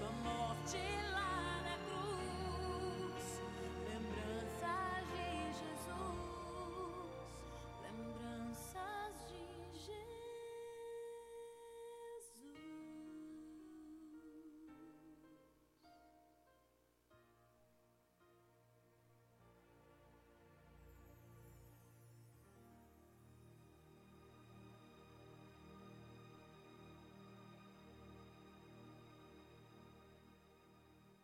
nossa morte lá.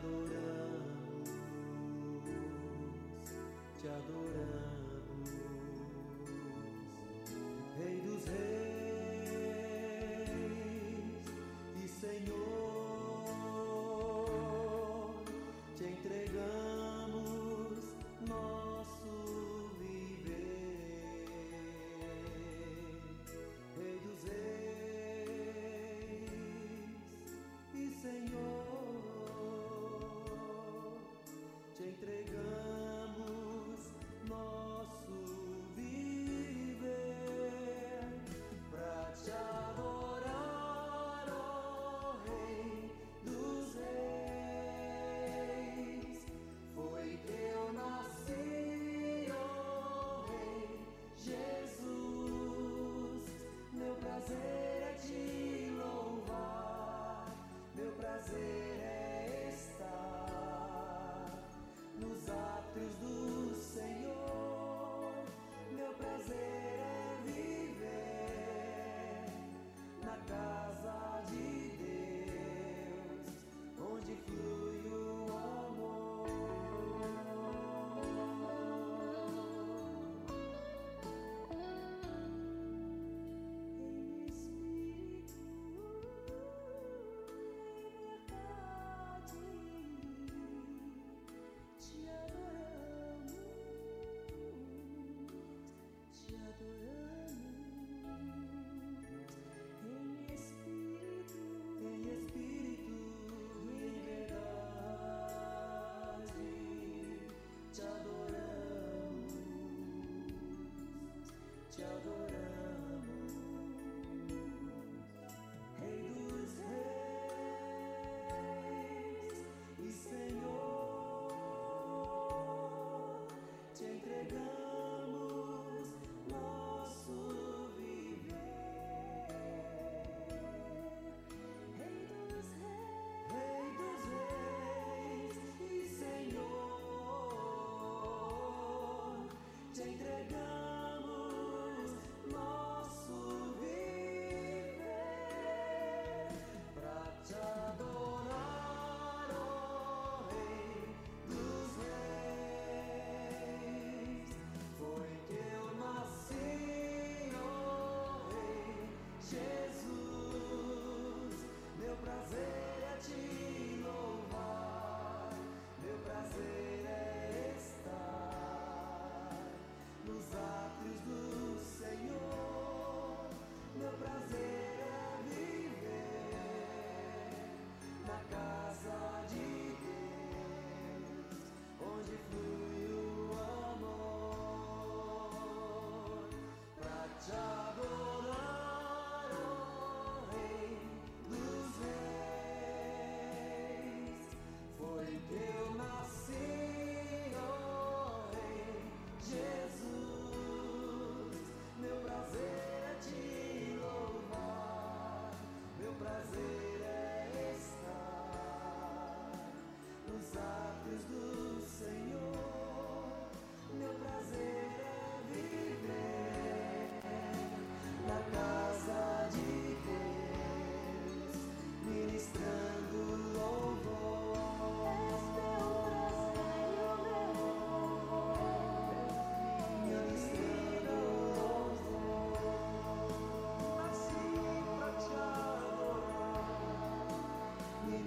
adoramos, te adoramos.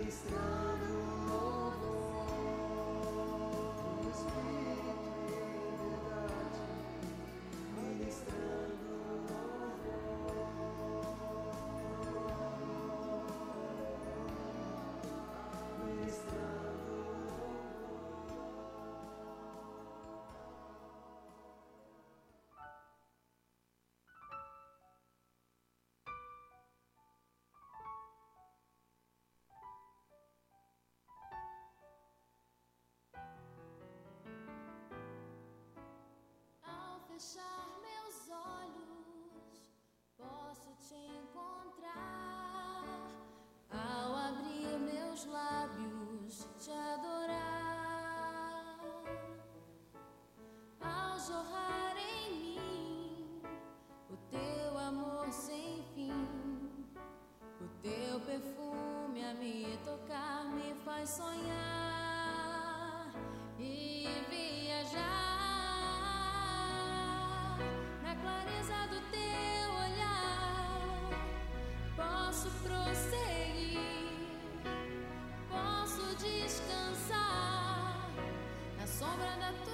distrae. Fechar meus olhos, posso te encontrar. Ao abrir meus lábios, te adorar. Ao jorrar em mim o teu amor sem fim, o teu perfume a me tocar me faz sonhar e clareza do teu olhar, posso prosseguir, posso descansar na sombra da tua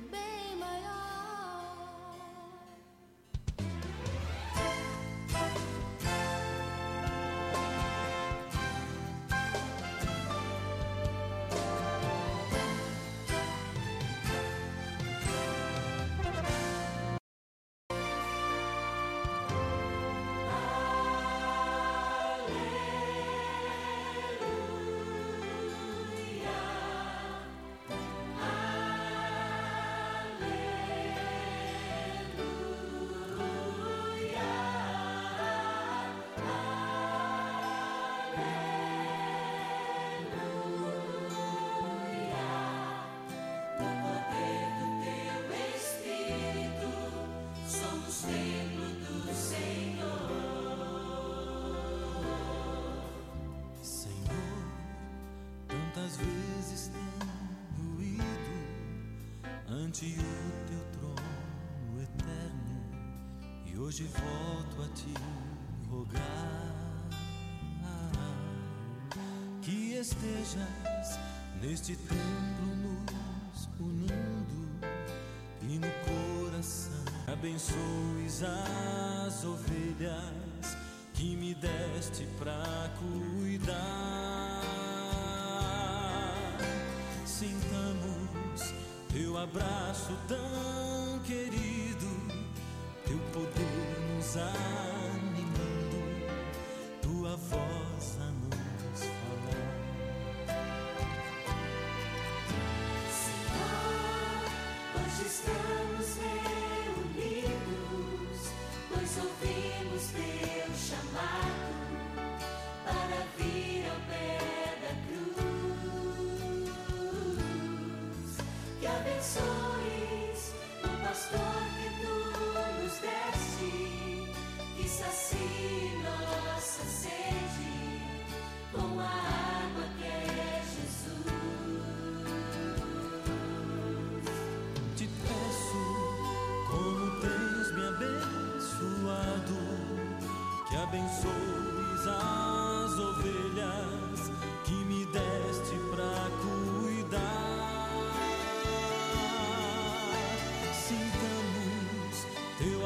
Meu bem maior. O teu trono eterno e hoje volto a te rogar. Que estejas neste templo nos unindo e no coração abençoes as ovelhas que me deste pra abraço tão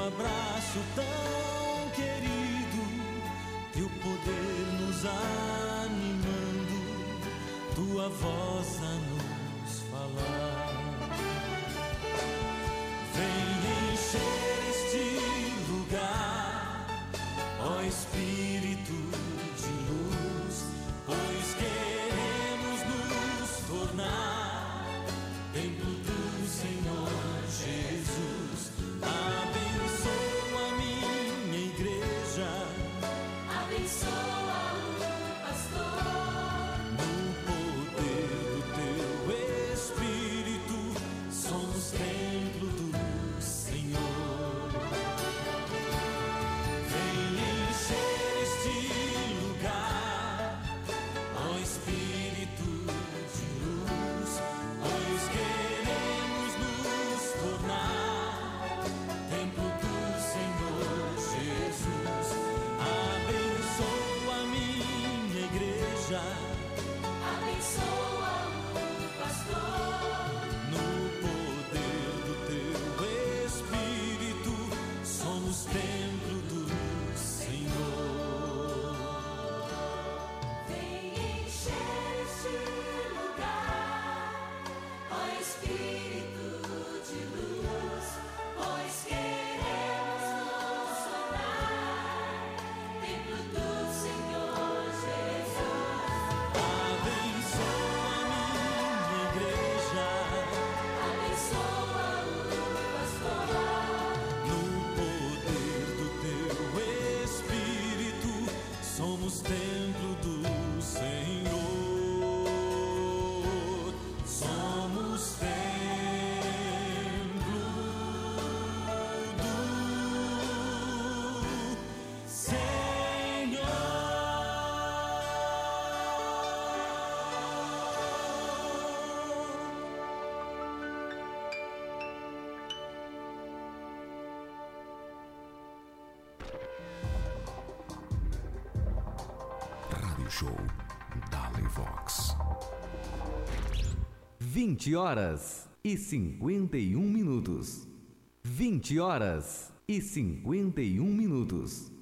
abraço tão querido, teu poder nos animando, tua voz Show Dali Vox. 20 horas e 51 minutos. 20 horas e 51 minutos.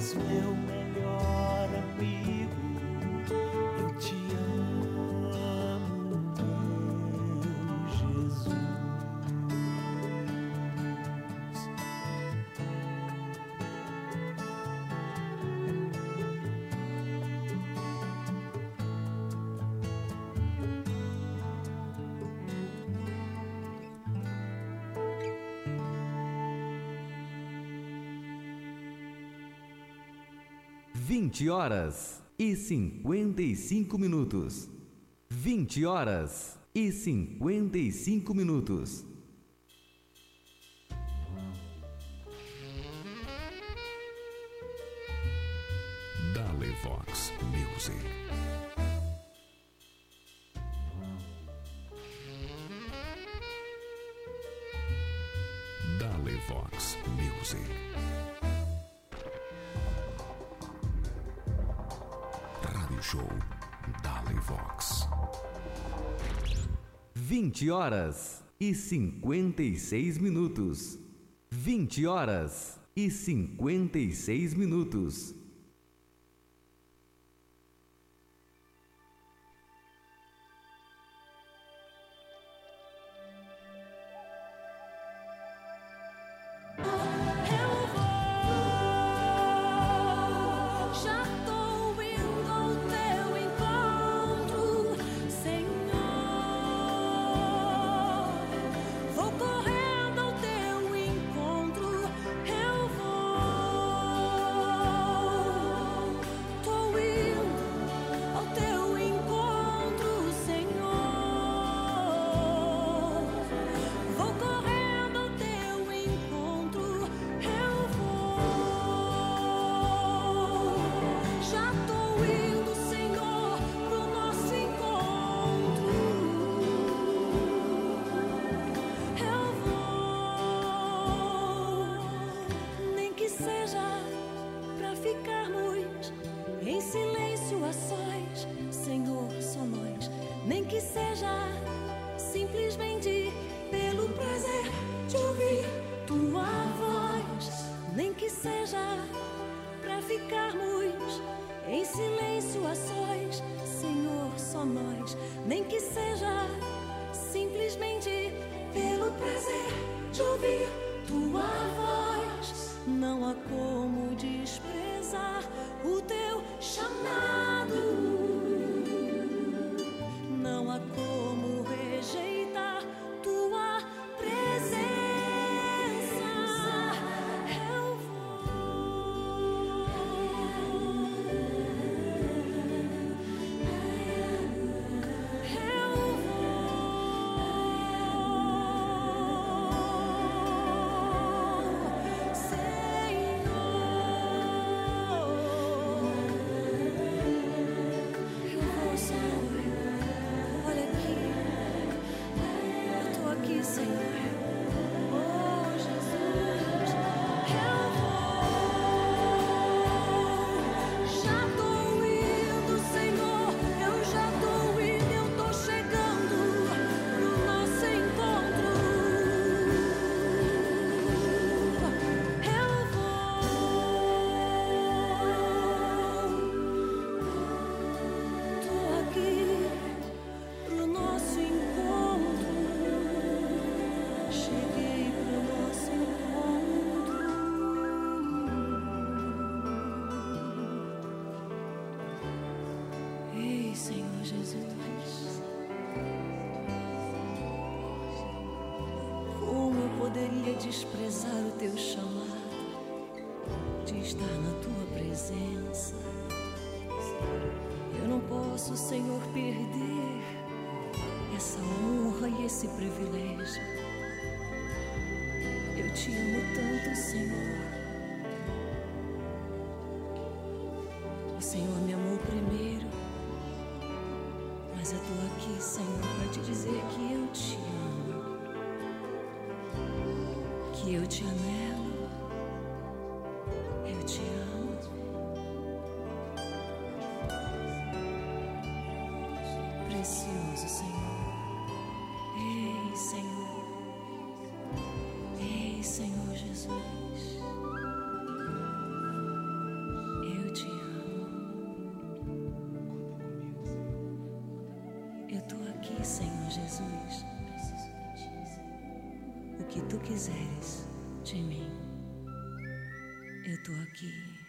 as. 20 horas e 55 minutos. 20 horas e 55 minutos. horas e 56 minutos. 20 horas e 56 minutos. desprezar o teu chamado de estar na tua presença. Eu não posso, Senhor, perder essa honra e esse privilégio. Eu te amo tanto, Senhor. O Senhor me amou primeiro, mas eu estou aqui, Senhor, para te dizer que eu te amo. que eu te anelo, eu te amo. Precioso Senhor, ei Senhor, ei Senhor Jesus. Eu te amo. Eu tô aqui, Senhor Jesus que tu quiseres de mim. Eu tô aqui.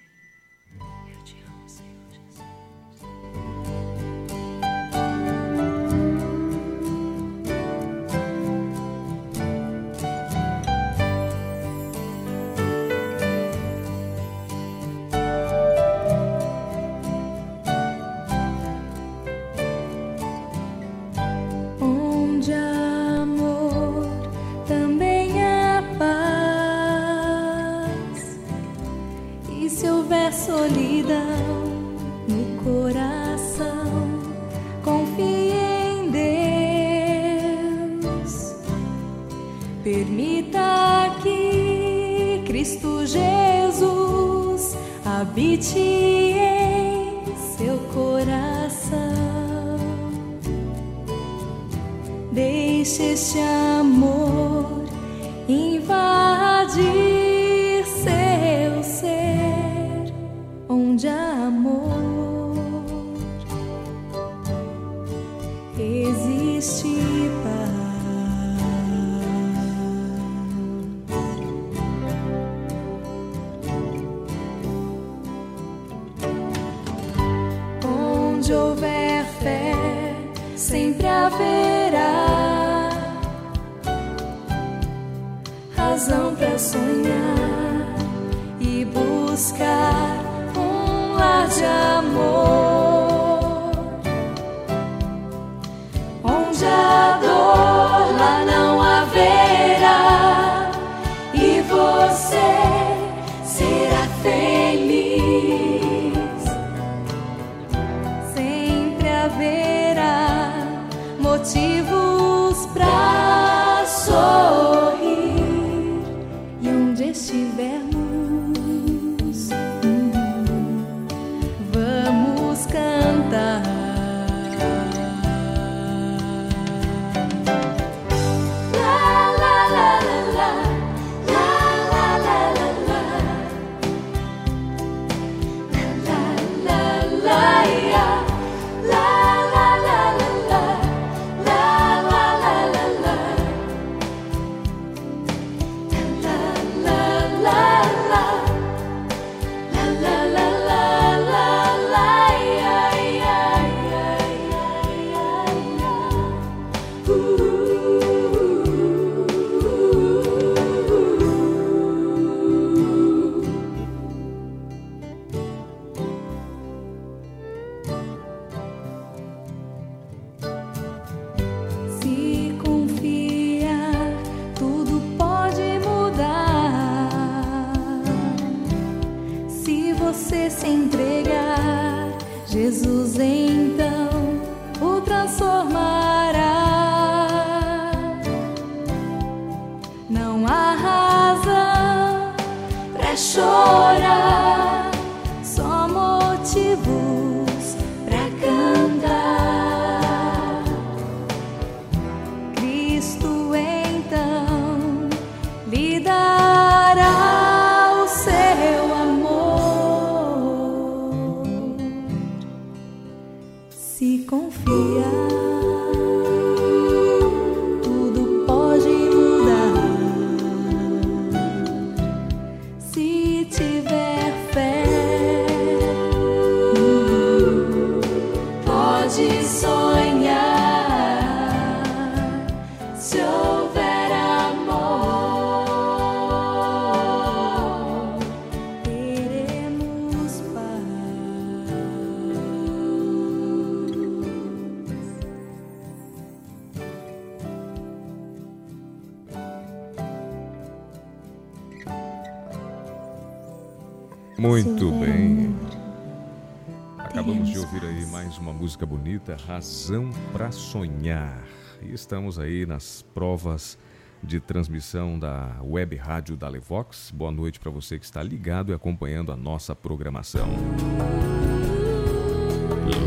Razão para Sonhar. E estamos aí nas provas de transmissão da web rádio da Levox. Boa noite para você que está ligado e acompanhando a nossa programação.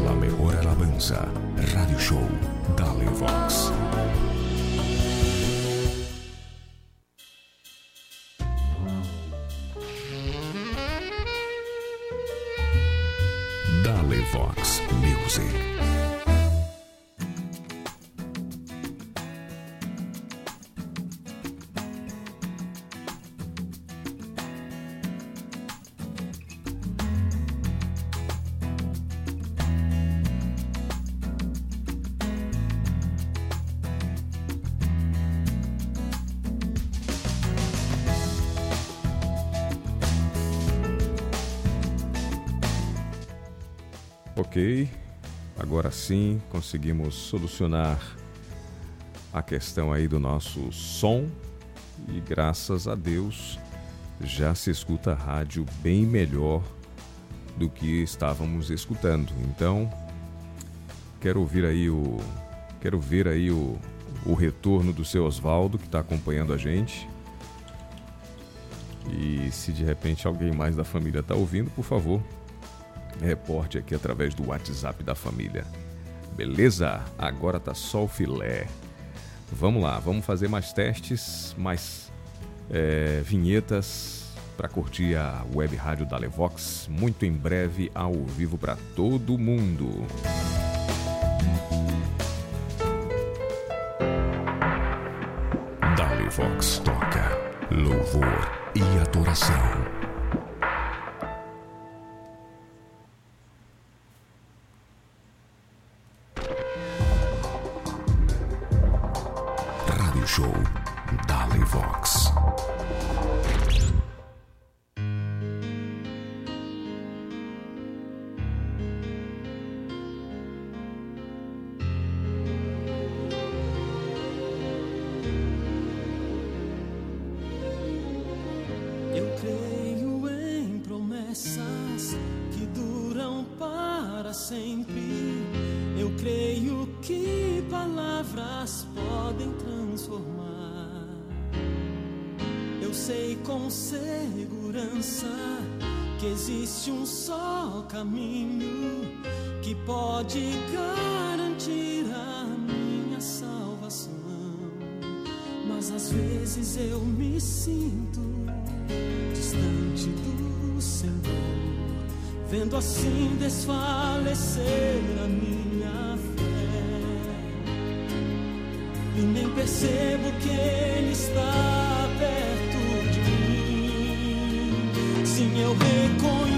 La mejor alabanza, Radio Show da Levox. Agora sim conseguimos solucionar a questão aí do nosso som e graças a Deus já se escuta a rádio bem melhor do que estávamos escutando. Então, quero ouvir aí o quero ver aí o, o retorno do seu Oswaldo que está acompanhando a gente. E se de repente alguém mais da família está ouvindo, por favor, reporte aqui através do WhatsApp da família. Beleza? Agora tá só o filé. Vamos lá, vamos fazer mais testes, mais é, vinhetas para curtir a web rádio da Levox muito em breve ao vivo para todo mundo. Dale Vox toca louvor e adoração. Show Dale Vox. Segurança que existe um só caminho que pode garantir a minha salvação. Mas às vezes eu me sinto distante do Senhor, vendo assim desfalecer a minha fé. E nem percebo que Ele está mim. Sim,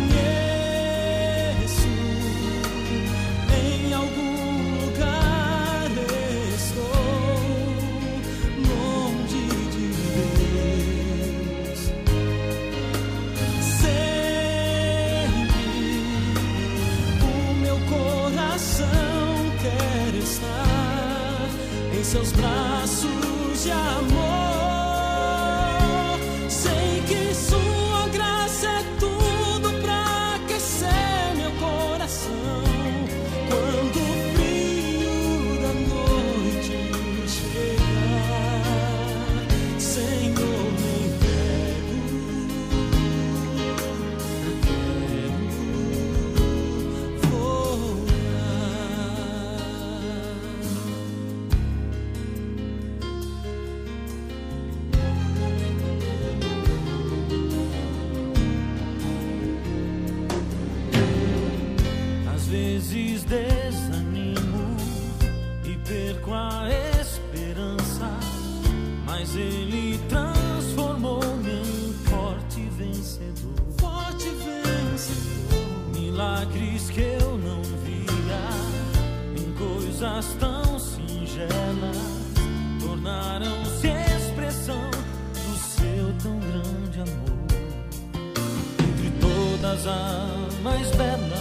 todas a mais bela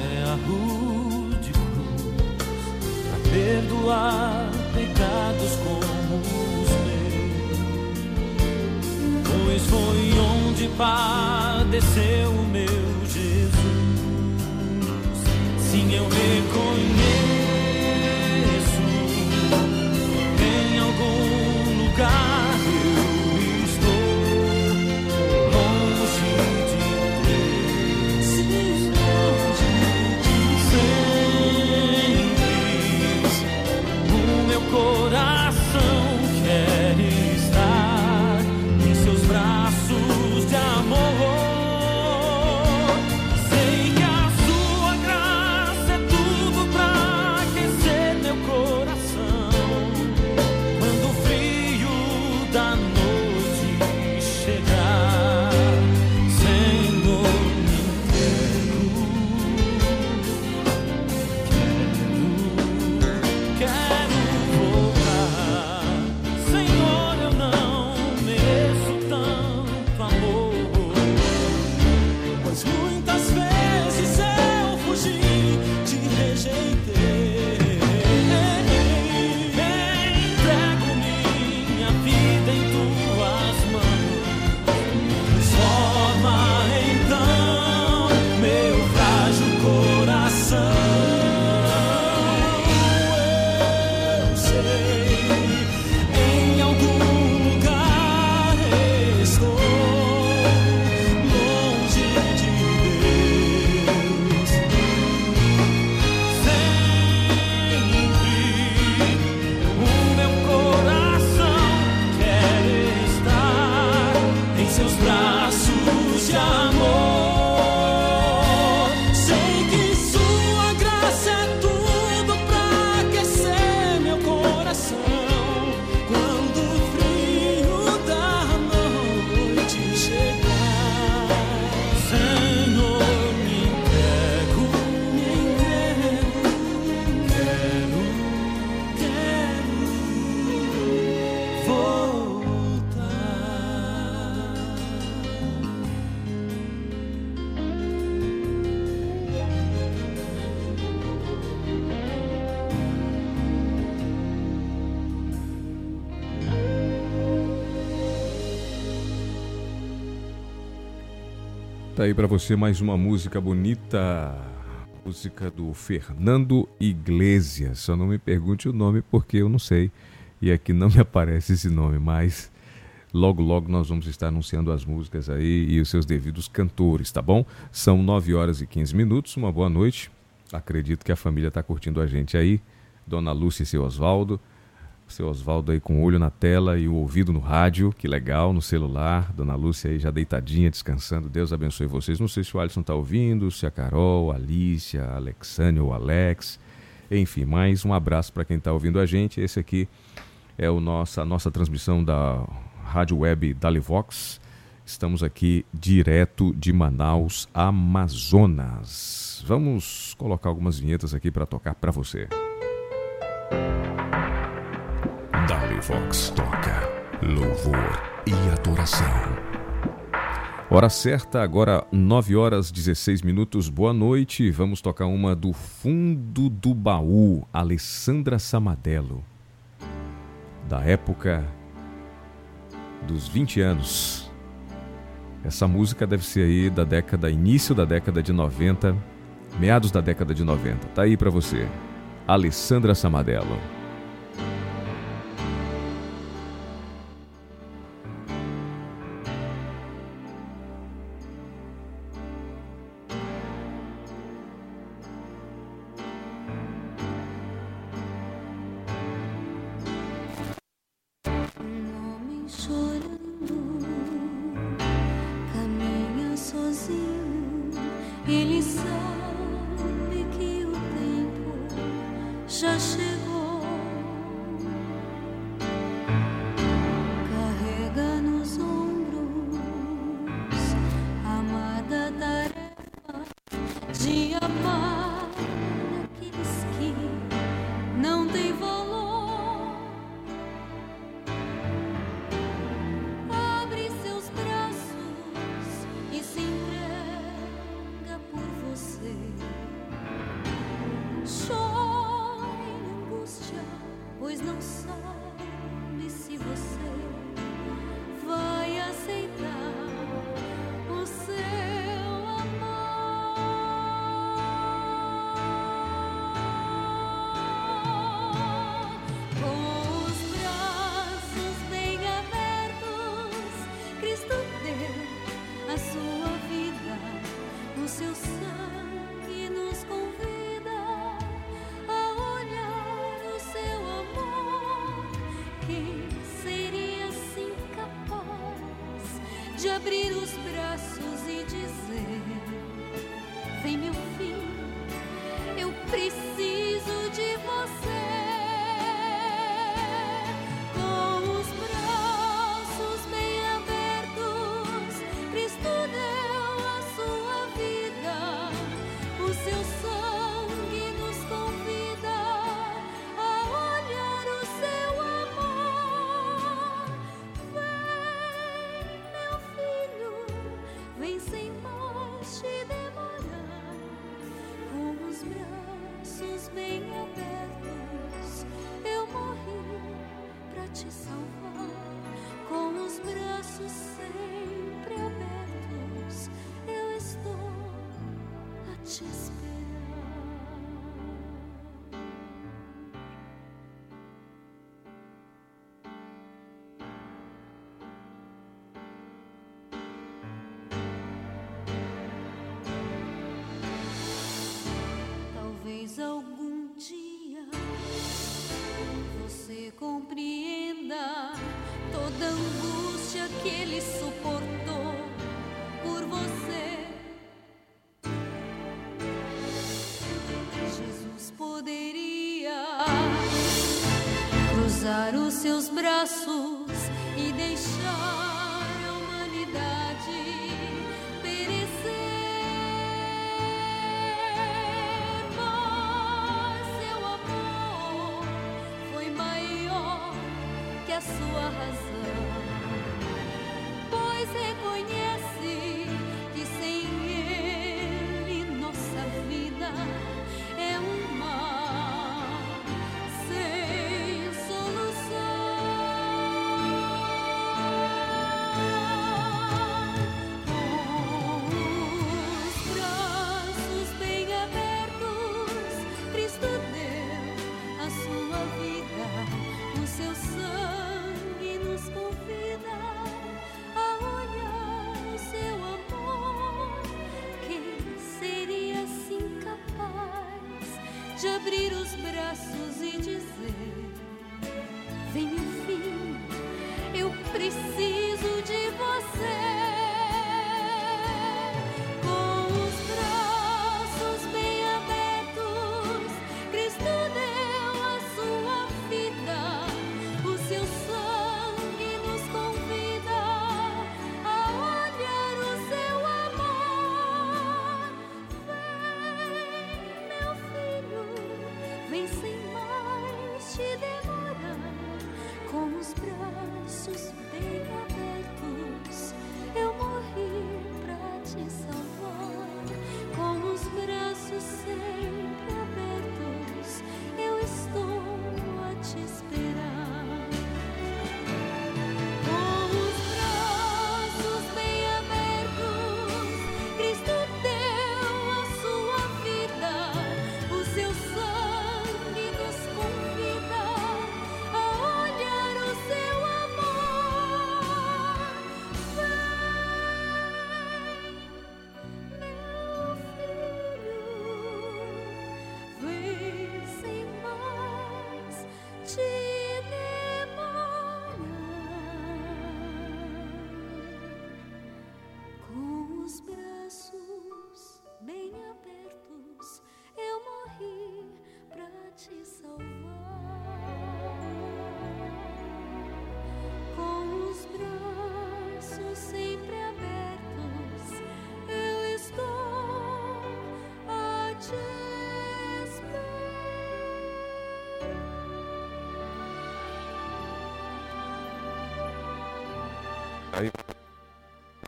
é a rude cruz para perdoar pecados como os meus. Pois foi onde padeceu o meu Jesus. Sim, eu reconheço. Aí pra você mais uma música bonita. Música do Fernando Iglesias. Só não me pergunte o nome porque eu não sei. E aqui não me aparece esse nome, mas logo logo nós vamos estar anunciando as músicas aí e os seus devidos cantores, tá bom? São 9 horas e 15 minutos. Uma boa noite. Acredito que a família está curtindo a gente aí. Dona Lúcia e seu Oswaldo. Seu Oswaldo aí com o olho na tela e o ouvido no rádio, que legal, no celular. Dona Lúcia aí já deitadinha, descansando. Deus abençoe vocês. Não sei se o Alisson tá ouvindo, se a Carol, a Alicia, a Alexânia ou Alex. Enfim, mais um abraço para quem está ouvindo a gente. Esse aqui é o nossa, a nossa transmissão da Rádio Web Dalivox. Estamos aqui direto de Manaus, Amazonas. Vamos colocar algumas vinhetas aqui para tocar para você. Dali Vox toca louvor e adoração. Hora certa, agora 9 horas 16 minutos. Boa noite. Vamos tocar uma do fundo do baú, Alessandra Samadello. Da época dos 20 anos. Essa música deve ser aí da década, início da década de 90, meados da década de 90. Tá aí pra você. Alessandra Samadello.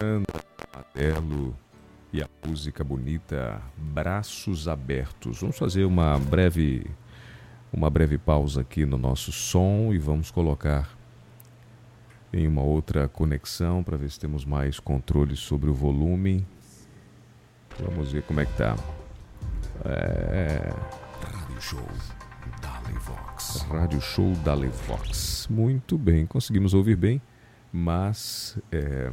Ana Amarelo e a música bonita Braços Abertos. Vamos fazer uma breve uma breve pausa aqui no nosso som e vamos colocar em uma outra conexão para ver se temos mais controle sobre o volume. Vamos ver como é que tá. É... Rádio Show Dalevox. Rádio Show Dalevox. Muito bem, conseguimos ouvir bem, mas é...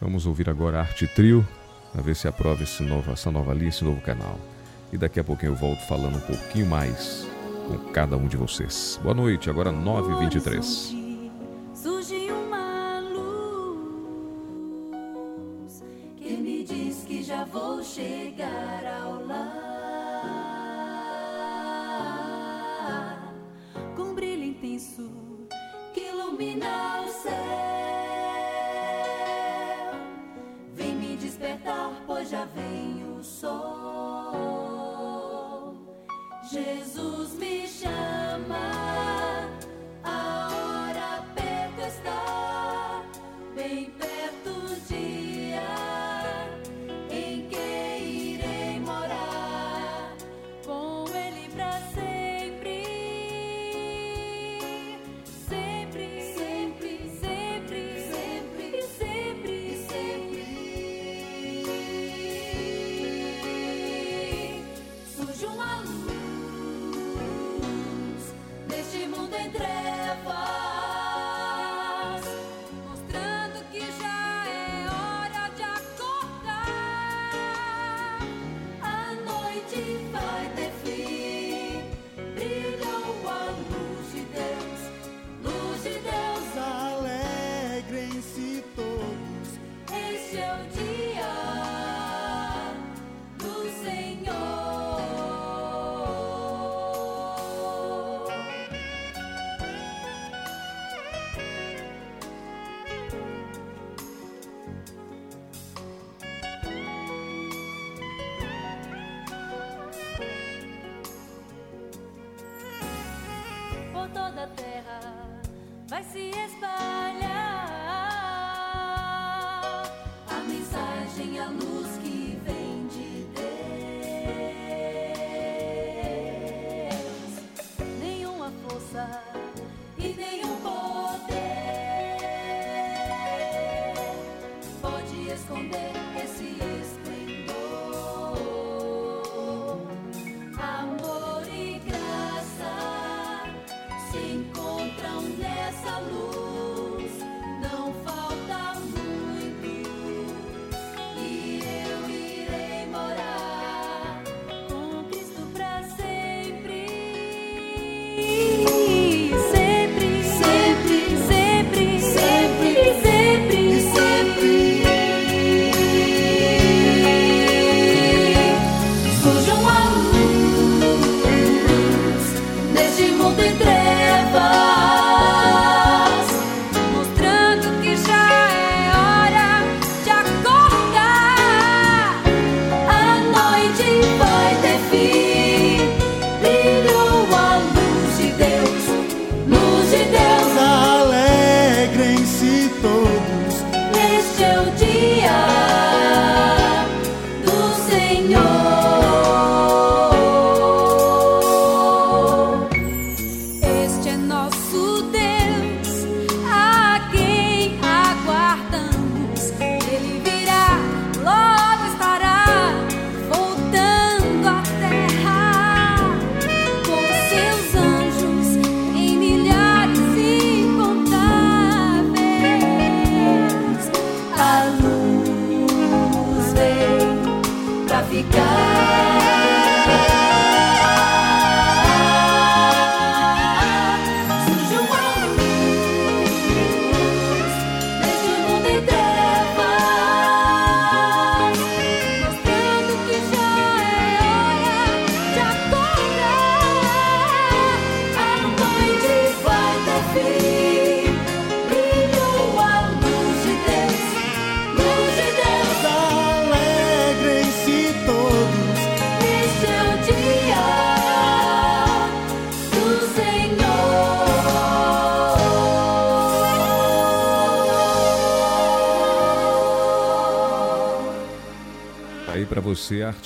Vamos ouvir agora a Arte Trio, a ver se aprova esse novo, essa nova linha, esse novo canal. E daqui a pouquinho eu volto falando um pouquinho mais com cada um de vocês. Boa noite, agora 9h23.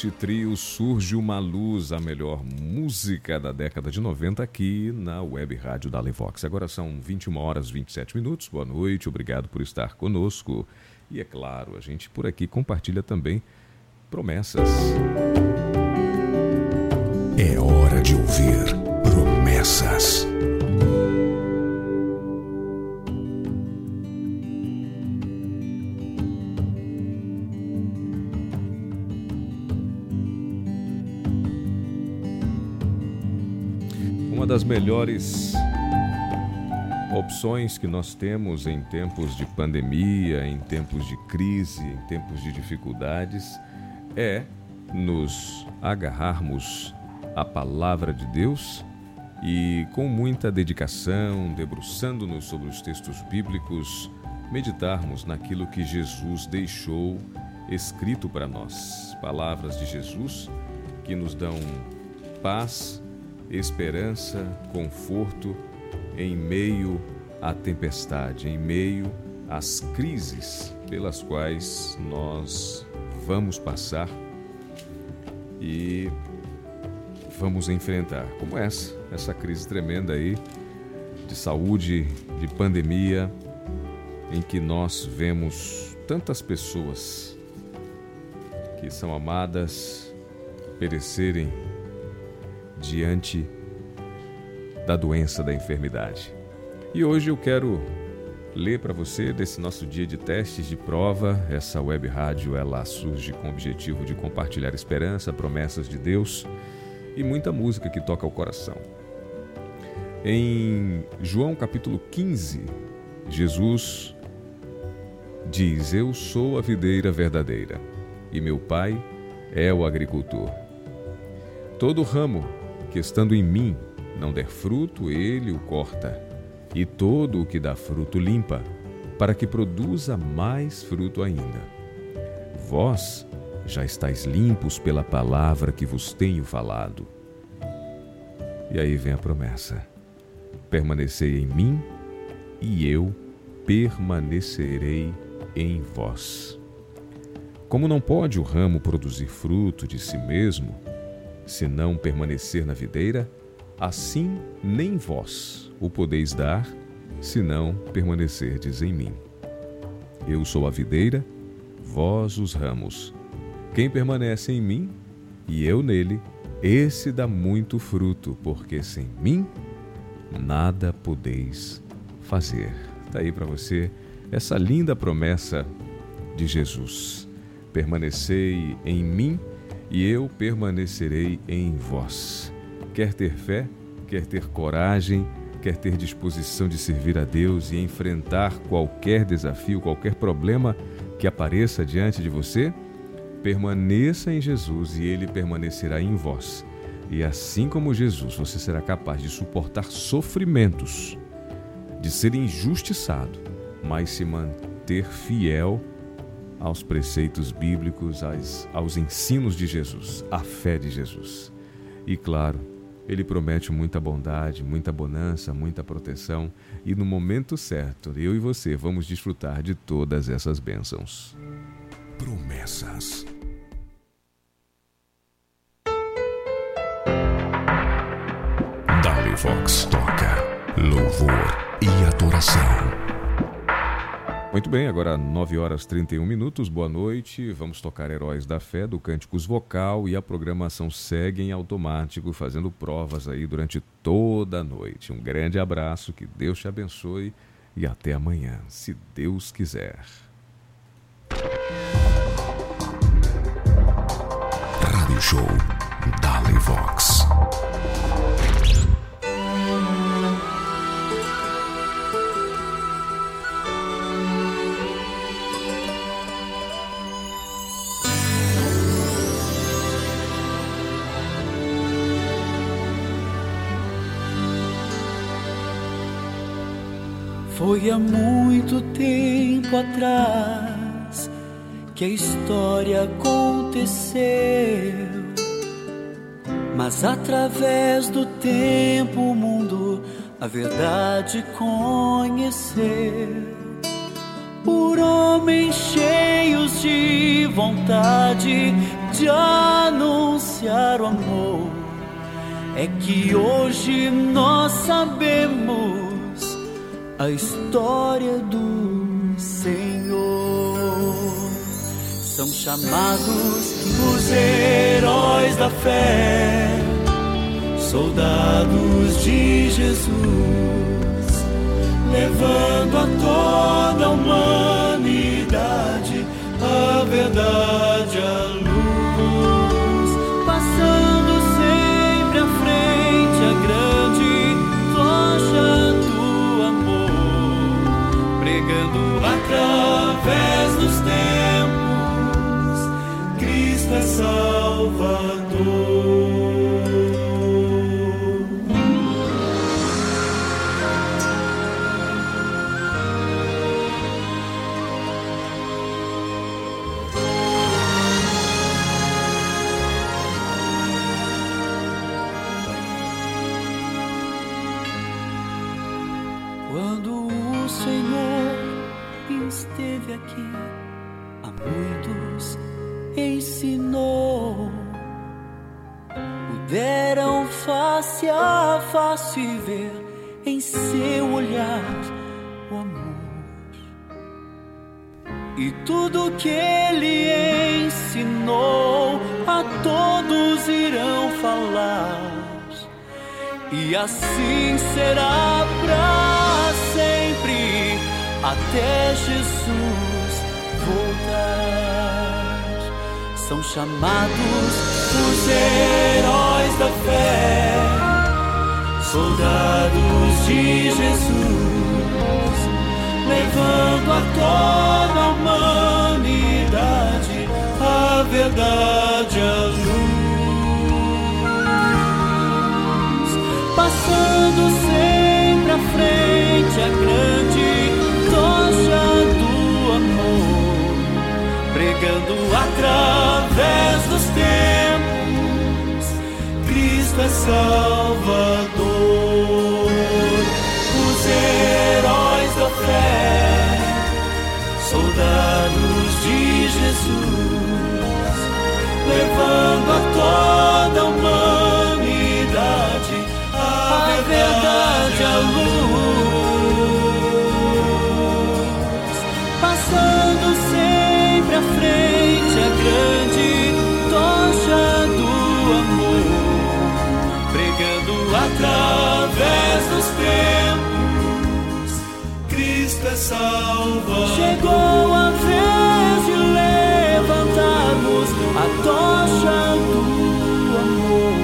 este trio surge uma luz, a melhor música da década de 90 aqui na web rádio da Levox. Agora são 21 horas 27 minutos. Boa noite, obrigado por estar conosco. E é claro, a gente por aqui compartilha também promessas. É hora de ouvir promessas. melhores opções que nós temos em tempos de pandemia, em tempos de crise, em tempos de dificuldades, é nos agarrarmos à palavra de Deus e, com muita dedicação, debruçando-nos sobre os textos bíblicos, meditarmos naquilo que Jesus deixou escrito para nós. Palavras de Jesus que nos dão paz esperança, conforto em meio à tempestade, em meio às crises pelas quais nós vamos passar e vamos enfrentar, como essa, essa crise tremenda aí de saúde, de pandemia, em que nós vemos tantas pessoas que são amadas perecerem diante da doença da enfermidade. E hoje eu quero ler para você desse nosso dia de testes de prova. Essa web rádio ela surge com o objetivo de compartilhar esperança, promessas de Deus e muita música que toca o coração. Em João capítulo 15, Jesus diz: Eu sou a videira verdadeira e meu Pai é o agricultor. Todo ramo que estando em mim não der fruto, ele o corta, e todo o que dá fruto limpa, para que produza mais fruto ainda. Vós já estáis limpos pela palavra que vos tenho falado. E aí vem a promessa: permanecei em mim, e eu permanecerei em vós. Como não pode o ramo produzir fruto de si mesmo, se não permanecer na videira, assim nem vós o podeis dar, se não permanecerdes em mim. Eu sou a videira, vós os ramos. Quem permanece em mim e eu nele, esse dá muito fruto, porque sem mim nada podeis fazer. Está aí para você essa linda promessa de Jesus. Permanecei em mim e eu permanecerei em vós. Quer ter fé, quer ter coragem, quer ter disposição de servir a Deus e enfrentar qualquer desafio, qualquer problema que apareça diante de você? Permaneça em Jesus e ele permanecerá em vós. E assim como Jesus, você será capaz de suportar sofrimentos, de ser injustiçado, mas se manter fiel aos preceitos bíblicos, aos, ensinos de Jesus, à fé de Jesus. E claro, ele promete muita bondade, muita bonança, muita proteção, e no momento certo, eu e você vamos desfrutar de todas essas bênçãos. Promessas. Dali Vox toca louvor e adoração. Muito bem, agora 9 horas 31 minutos, boa noite. Vamos tocar Heróis da Fé do Cânticos Vocal e a programação segue em automático, fazendo provas aí durante toda a noite. Um grande abraço, que Deus te abençoe e até amanhã, se Deus quiser. Rádio Show Dali Vox. Foi há muito tempo atrás que a história aconteceu. Mas através do tempo o mundo a verdade conheceu. Por homens cheios de vontade de anunciar o amor, é que hoje nós sabemos a história do Senhor. São chamados os heróis da fé, soldados de Jesus, levando a toda a humanidade a verdade, a Quando face ver em seu olhar o amor. E tudo que ele ensinou a todos irão falar. E assim será pra sempre até Jesus voltar. São chamados os heróis da fé, soldados de Jesus, levando a toda a humanidade a verdade, a luz. passando sempre à frente a grande tocha do amor, pregando através dos tempos, Cristo é Salvador. Fé, soldados de Jesus, levando a toda a humanidade a verdade, a luz, passando sempre à frente a grande tocha do amor, pregando através dos tempos. Chegou a vez de levantarmos a tocha do amor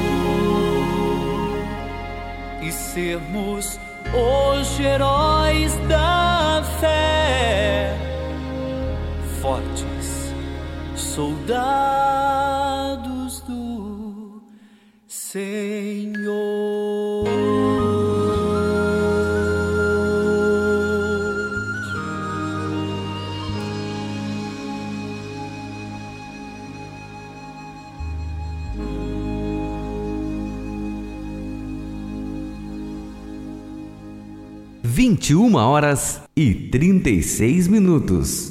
e sermos hoje heróis da fé, fortes soldados 21 horas e 36 minutos.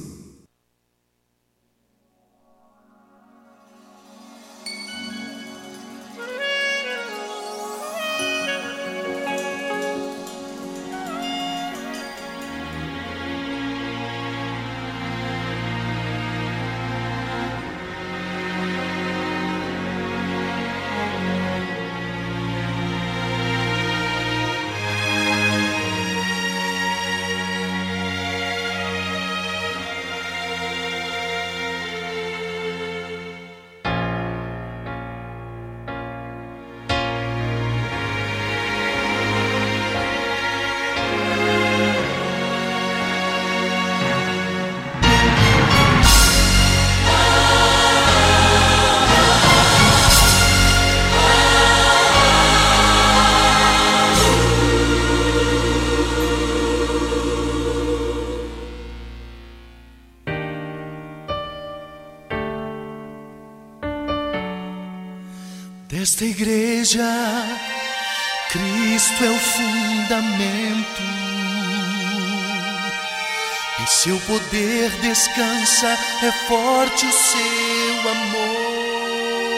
Poder descansa, é forte o seu amor.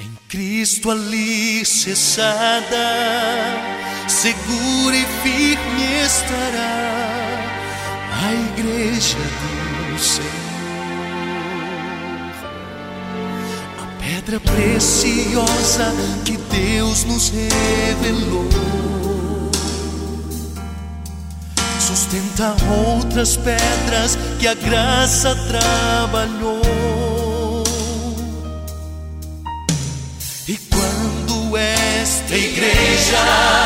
Em Cristo alicerçada, segura e firme estará a igreja do Senhor. pedra preciosa que Deus nos revelou. Sustenta outras pedras que a graça trabalhou. E quando esta igreja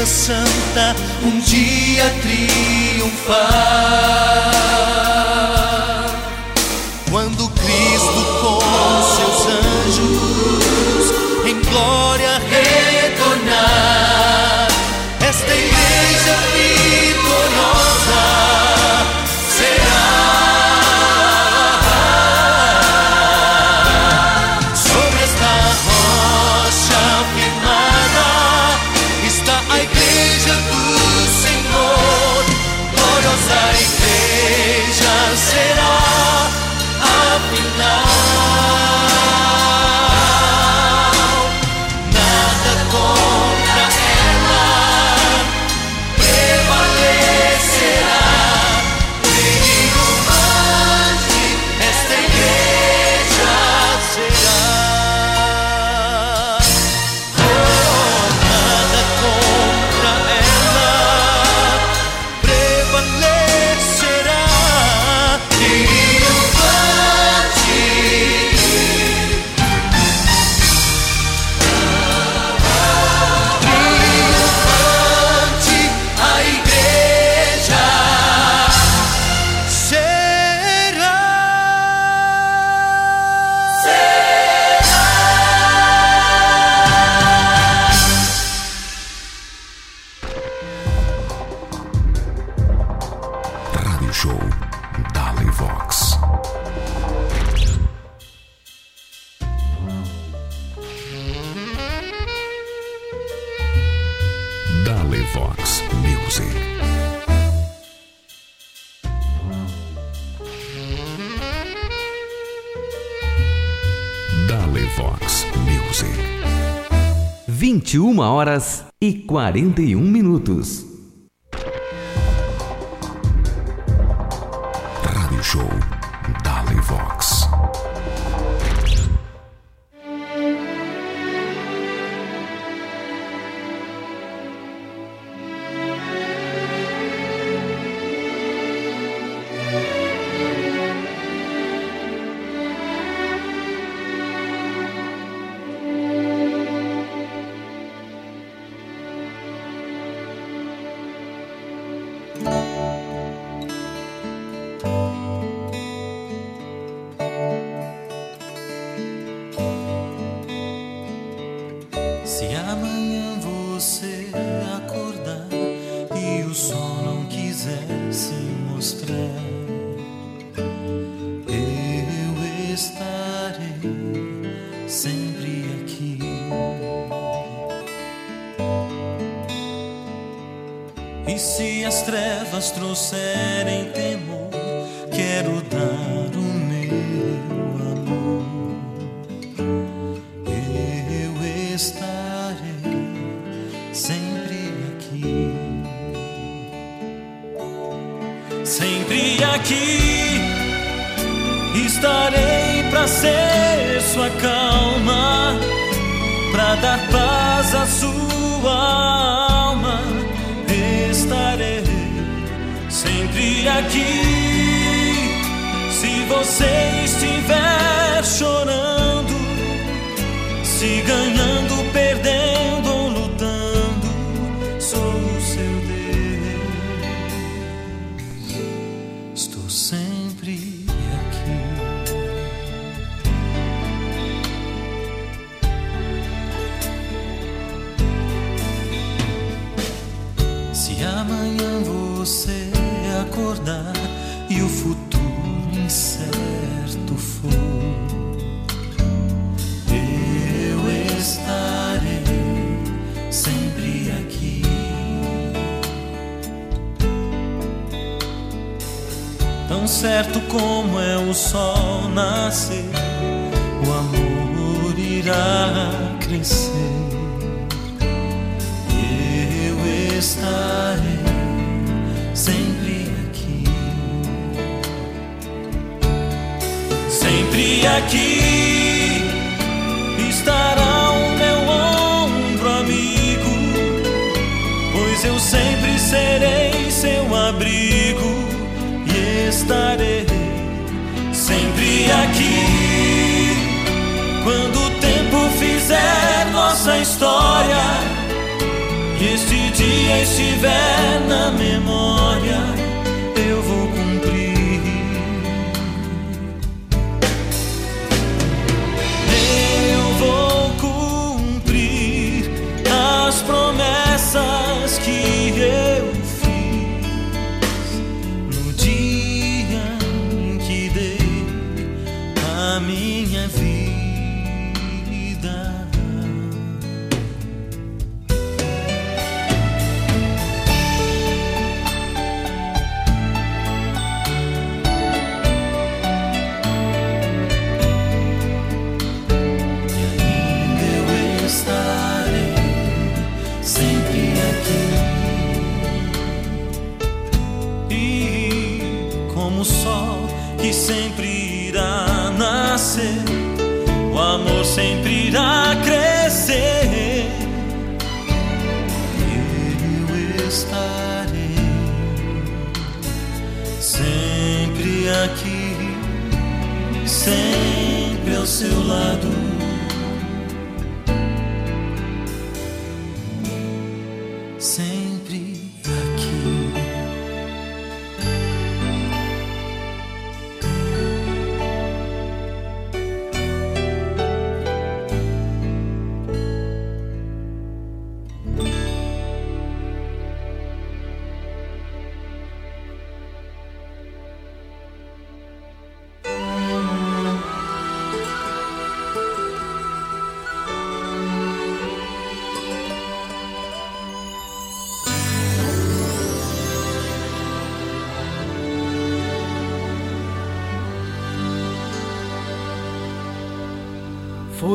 Igreja Santa um dia triunfar. Horas e 41 minutos.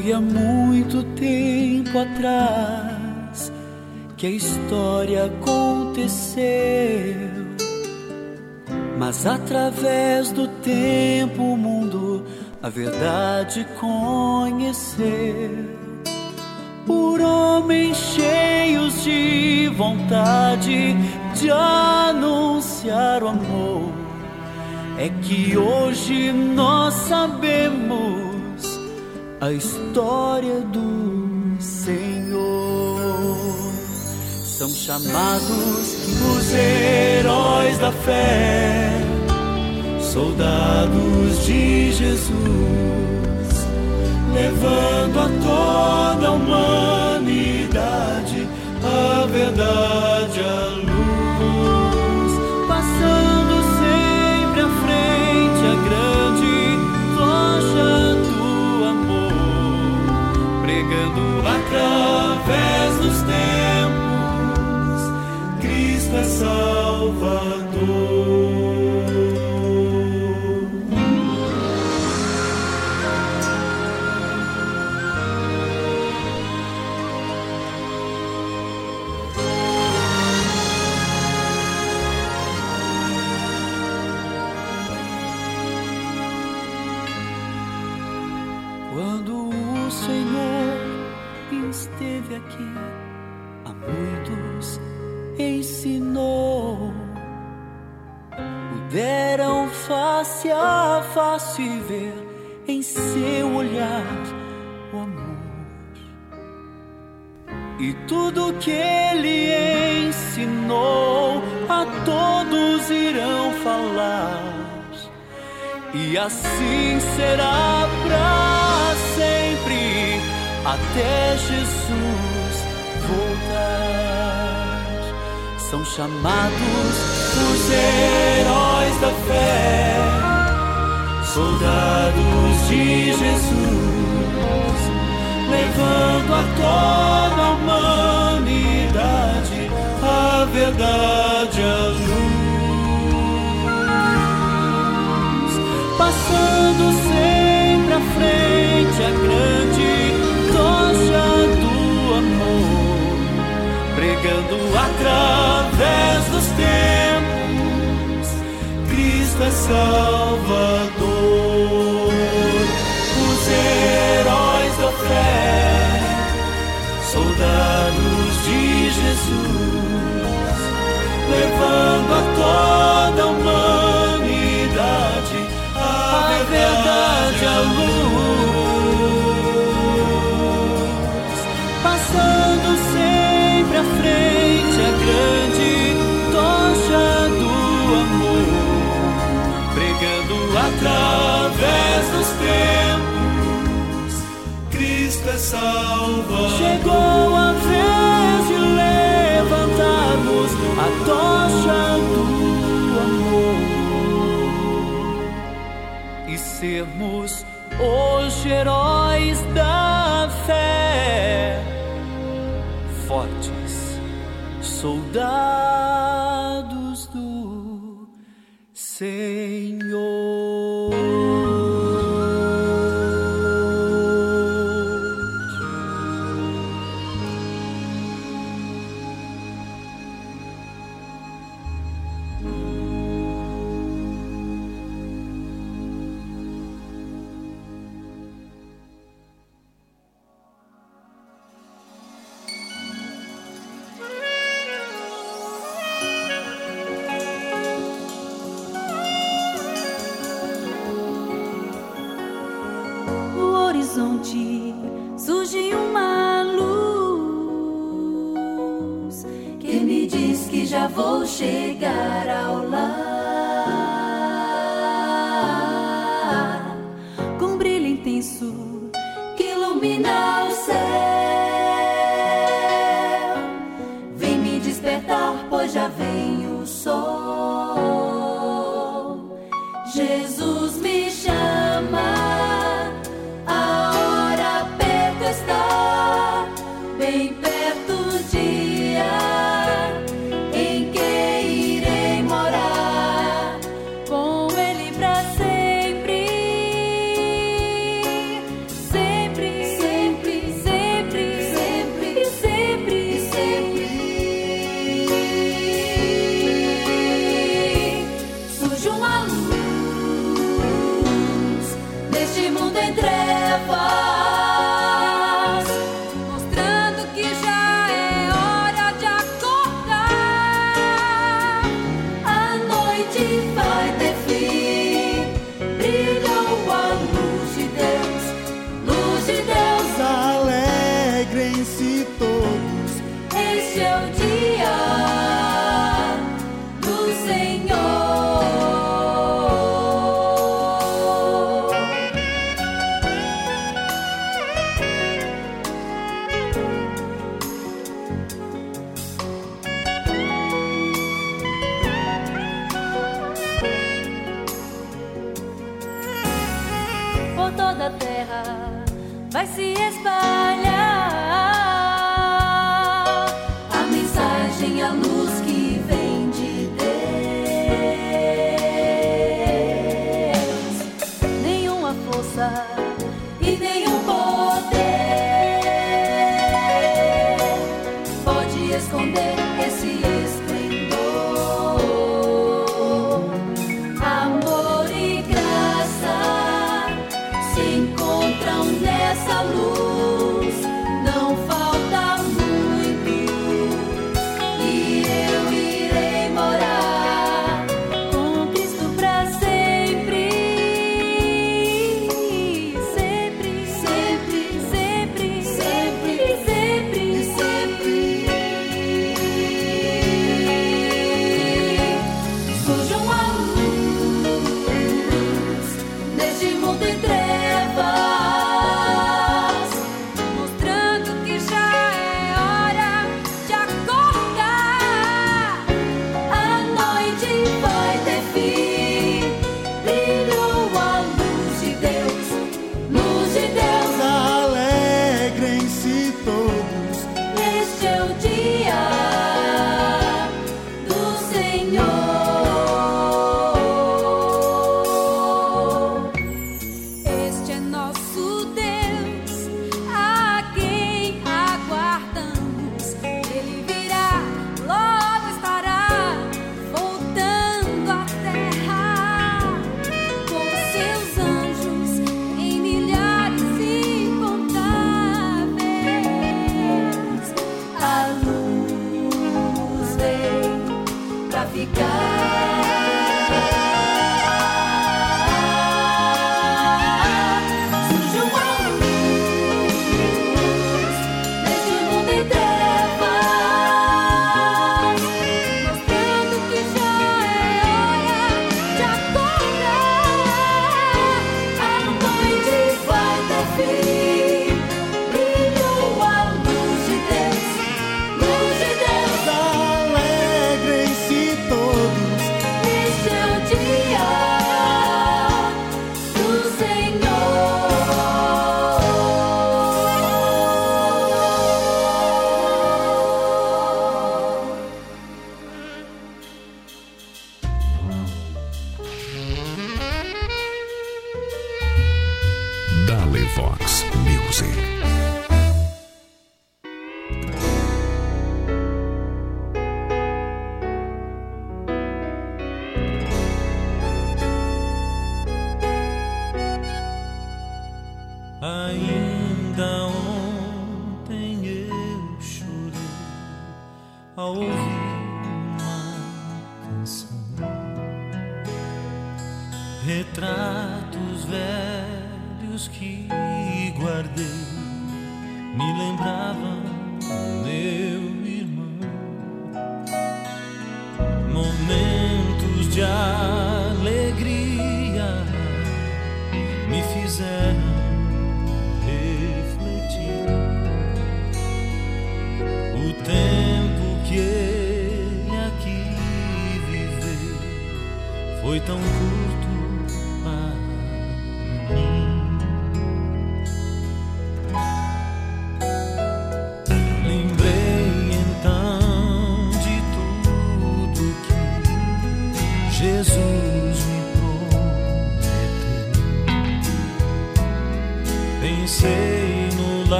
Foi há muito tempo atrás que a história aconteceu, mas através do tempo o mundo a verdade conheceu. Por homens cheios de vontade de anunciar o amor, é que hoje nós sabemos a história do Senhor. São chamados os heróis da fé, soldados de Jesus, levando a toda a humanidade a verdade, a luz, Cristo face a face ver em seu olhar o amor. E tudo que ele ensinou a todos irão falar. E assim será para sempre até Jesus voltar. São chamados os heróis da fé, soldados de Jesus, levando a toda a humanidade a verdade a luz, passando sempre à frente a grande tocha do amor, pregando através dos tempos. Cristo é Salvador. levando a toda a humanidade a, a verdade, a luz, passando sempre à frente a grande tocha do amor, pregando através dos tempos, Cristo é salvo. Chegou a tocha do amor e sermos hoje heróis da fé, fortes soldados do Senhor.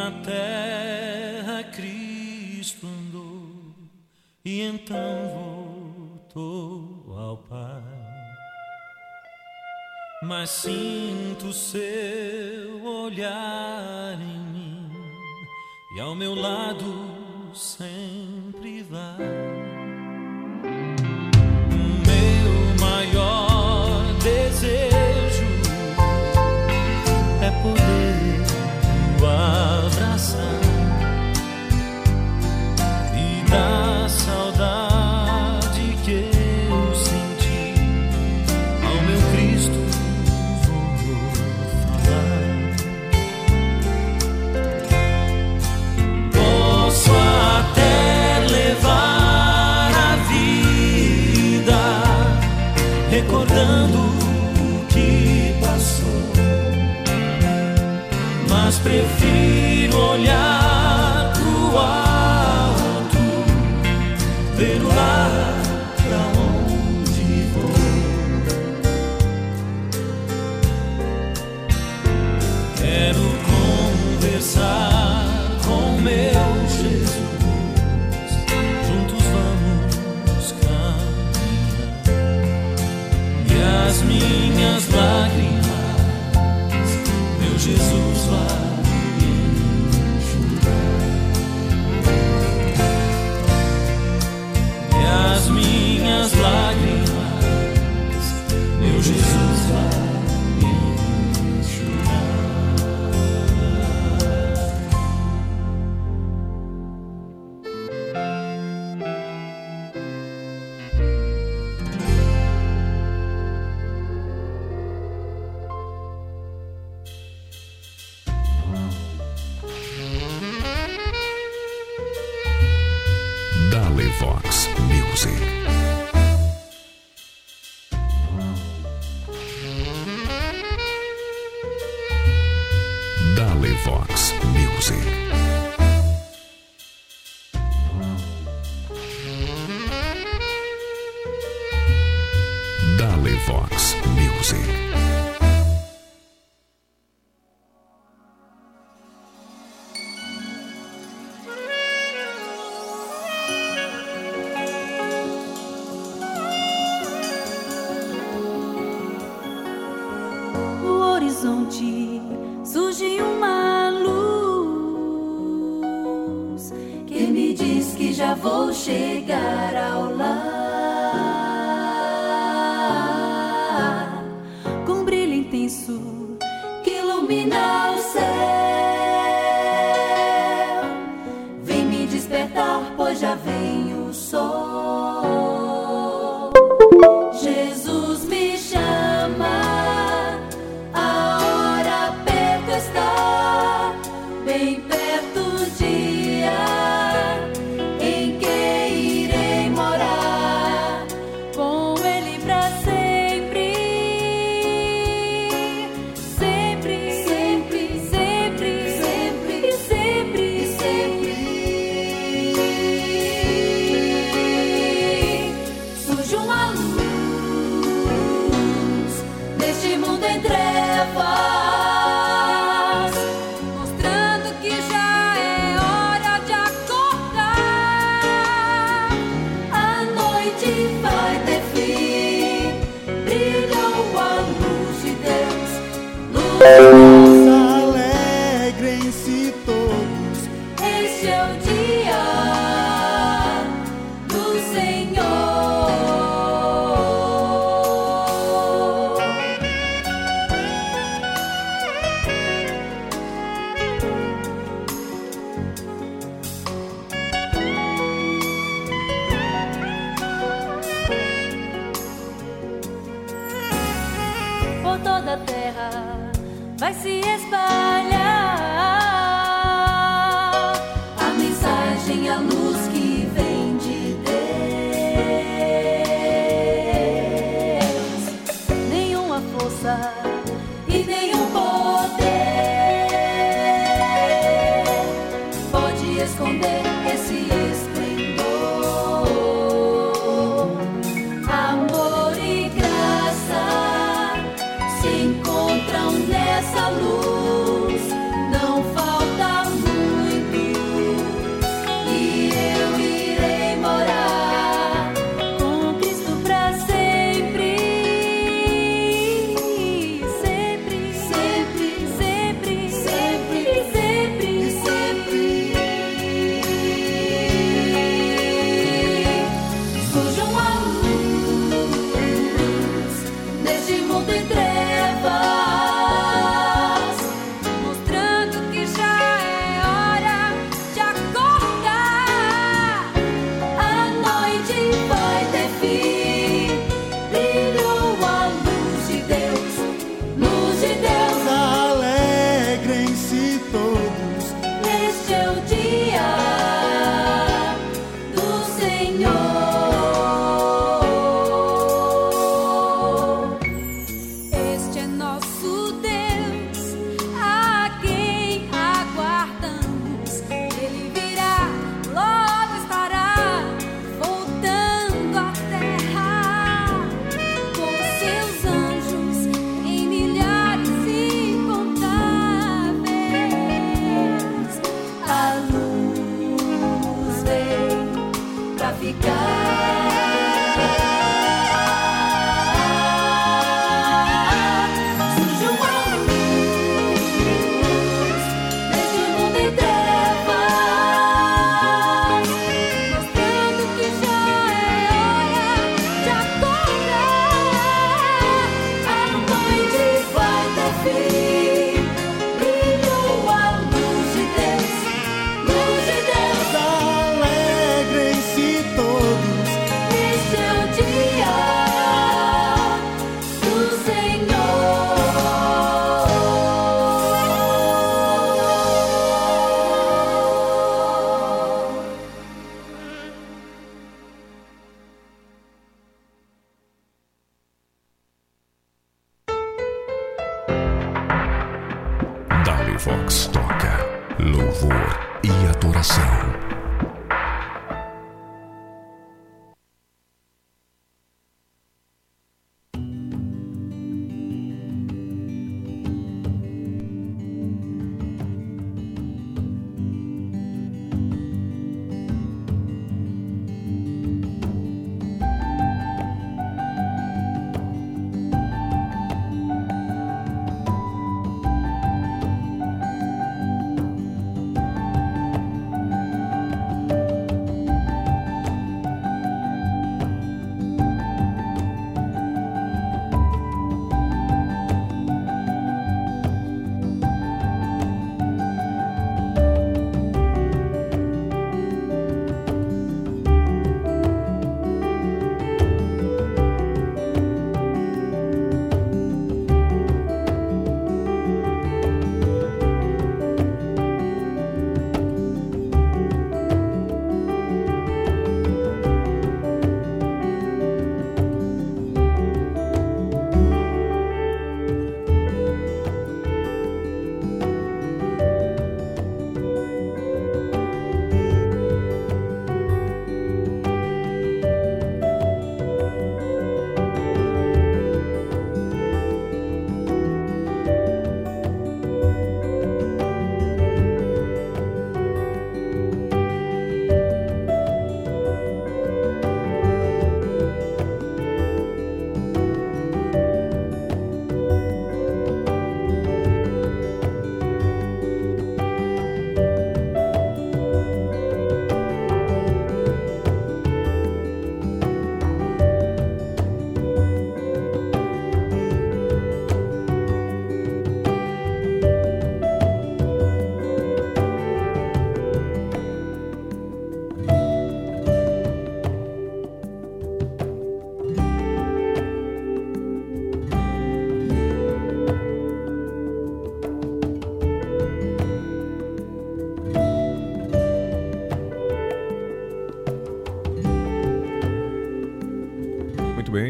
na terra Cristo andou e então voltou ao Pai. Mas sinto seu olhar em mim e ao meu lado sempre vai. done.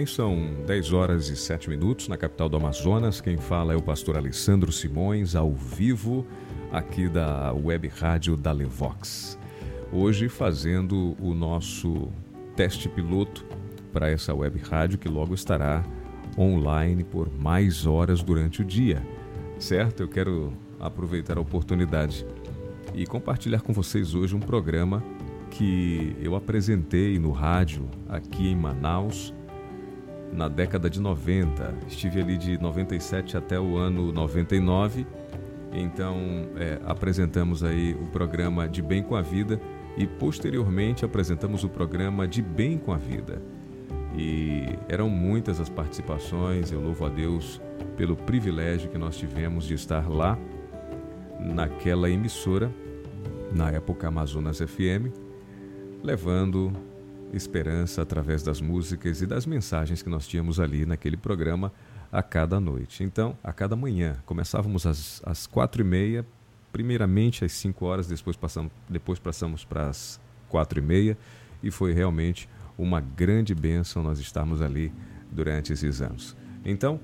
São 10 horas e 7 minutos na capital do Amazonas. Quem fala é o pastor Alessandro Simões, ao vivo, aqui da web rádio da Levox. Hoje fazendo o nosso teste piloto para essa web rádio que logo estará online por mais horas durante o dia, certo? Eu quero aproveitar a oportunidade e compartilhar com vocês hoje um programa que eu apresentei no rádio aqui em Manaus na década de 90. Estive ali de 97 até o ano 99. Então é, apresentamos aí o programa De Bem com a Vida e posteriormente apresentamos o programa De Bem com a Vida. E eram muitas as participações, eu louvo a Deus pelo privilégio que nós tivemos de estar lá naquela emissora, na época Amazonas FM, levando esperança através das músicas e das mensagens que nós tínhamos ali naquele programa a cada noite. Então, a cada manhã, começávamos às, às quatro e meia, primeiramente às cinco horas, depois passamos, depois passamos para as quatro e meia, e foi realmente uma grande bênção nós estarmos ali durante esses anos. Então,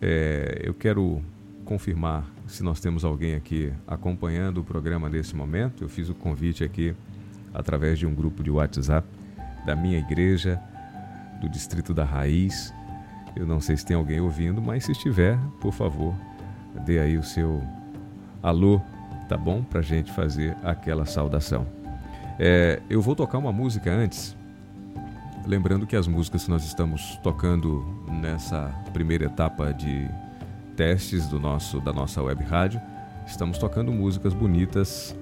é, eu quero confirmar se nós temos alguém aqui acompanhando o programa nesse momento. Eu fiz o convite aqui através de um grupo de WhatsApp da minha igreja, do Distrito da Raiz. Eu não sei se tem alguém ouvindo, mas se estiver, por favor, dê aí o seu alô, tá bom? Para gente fazer aquela saudação. É, eu vou tocar uma música antes, lembrando que as músicas que nós estamos tocando nessa primeira etapa de testes do nosso da nossa web rádio, estamos tocando músicas bonitas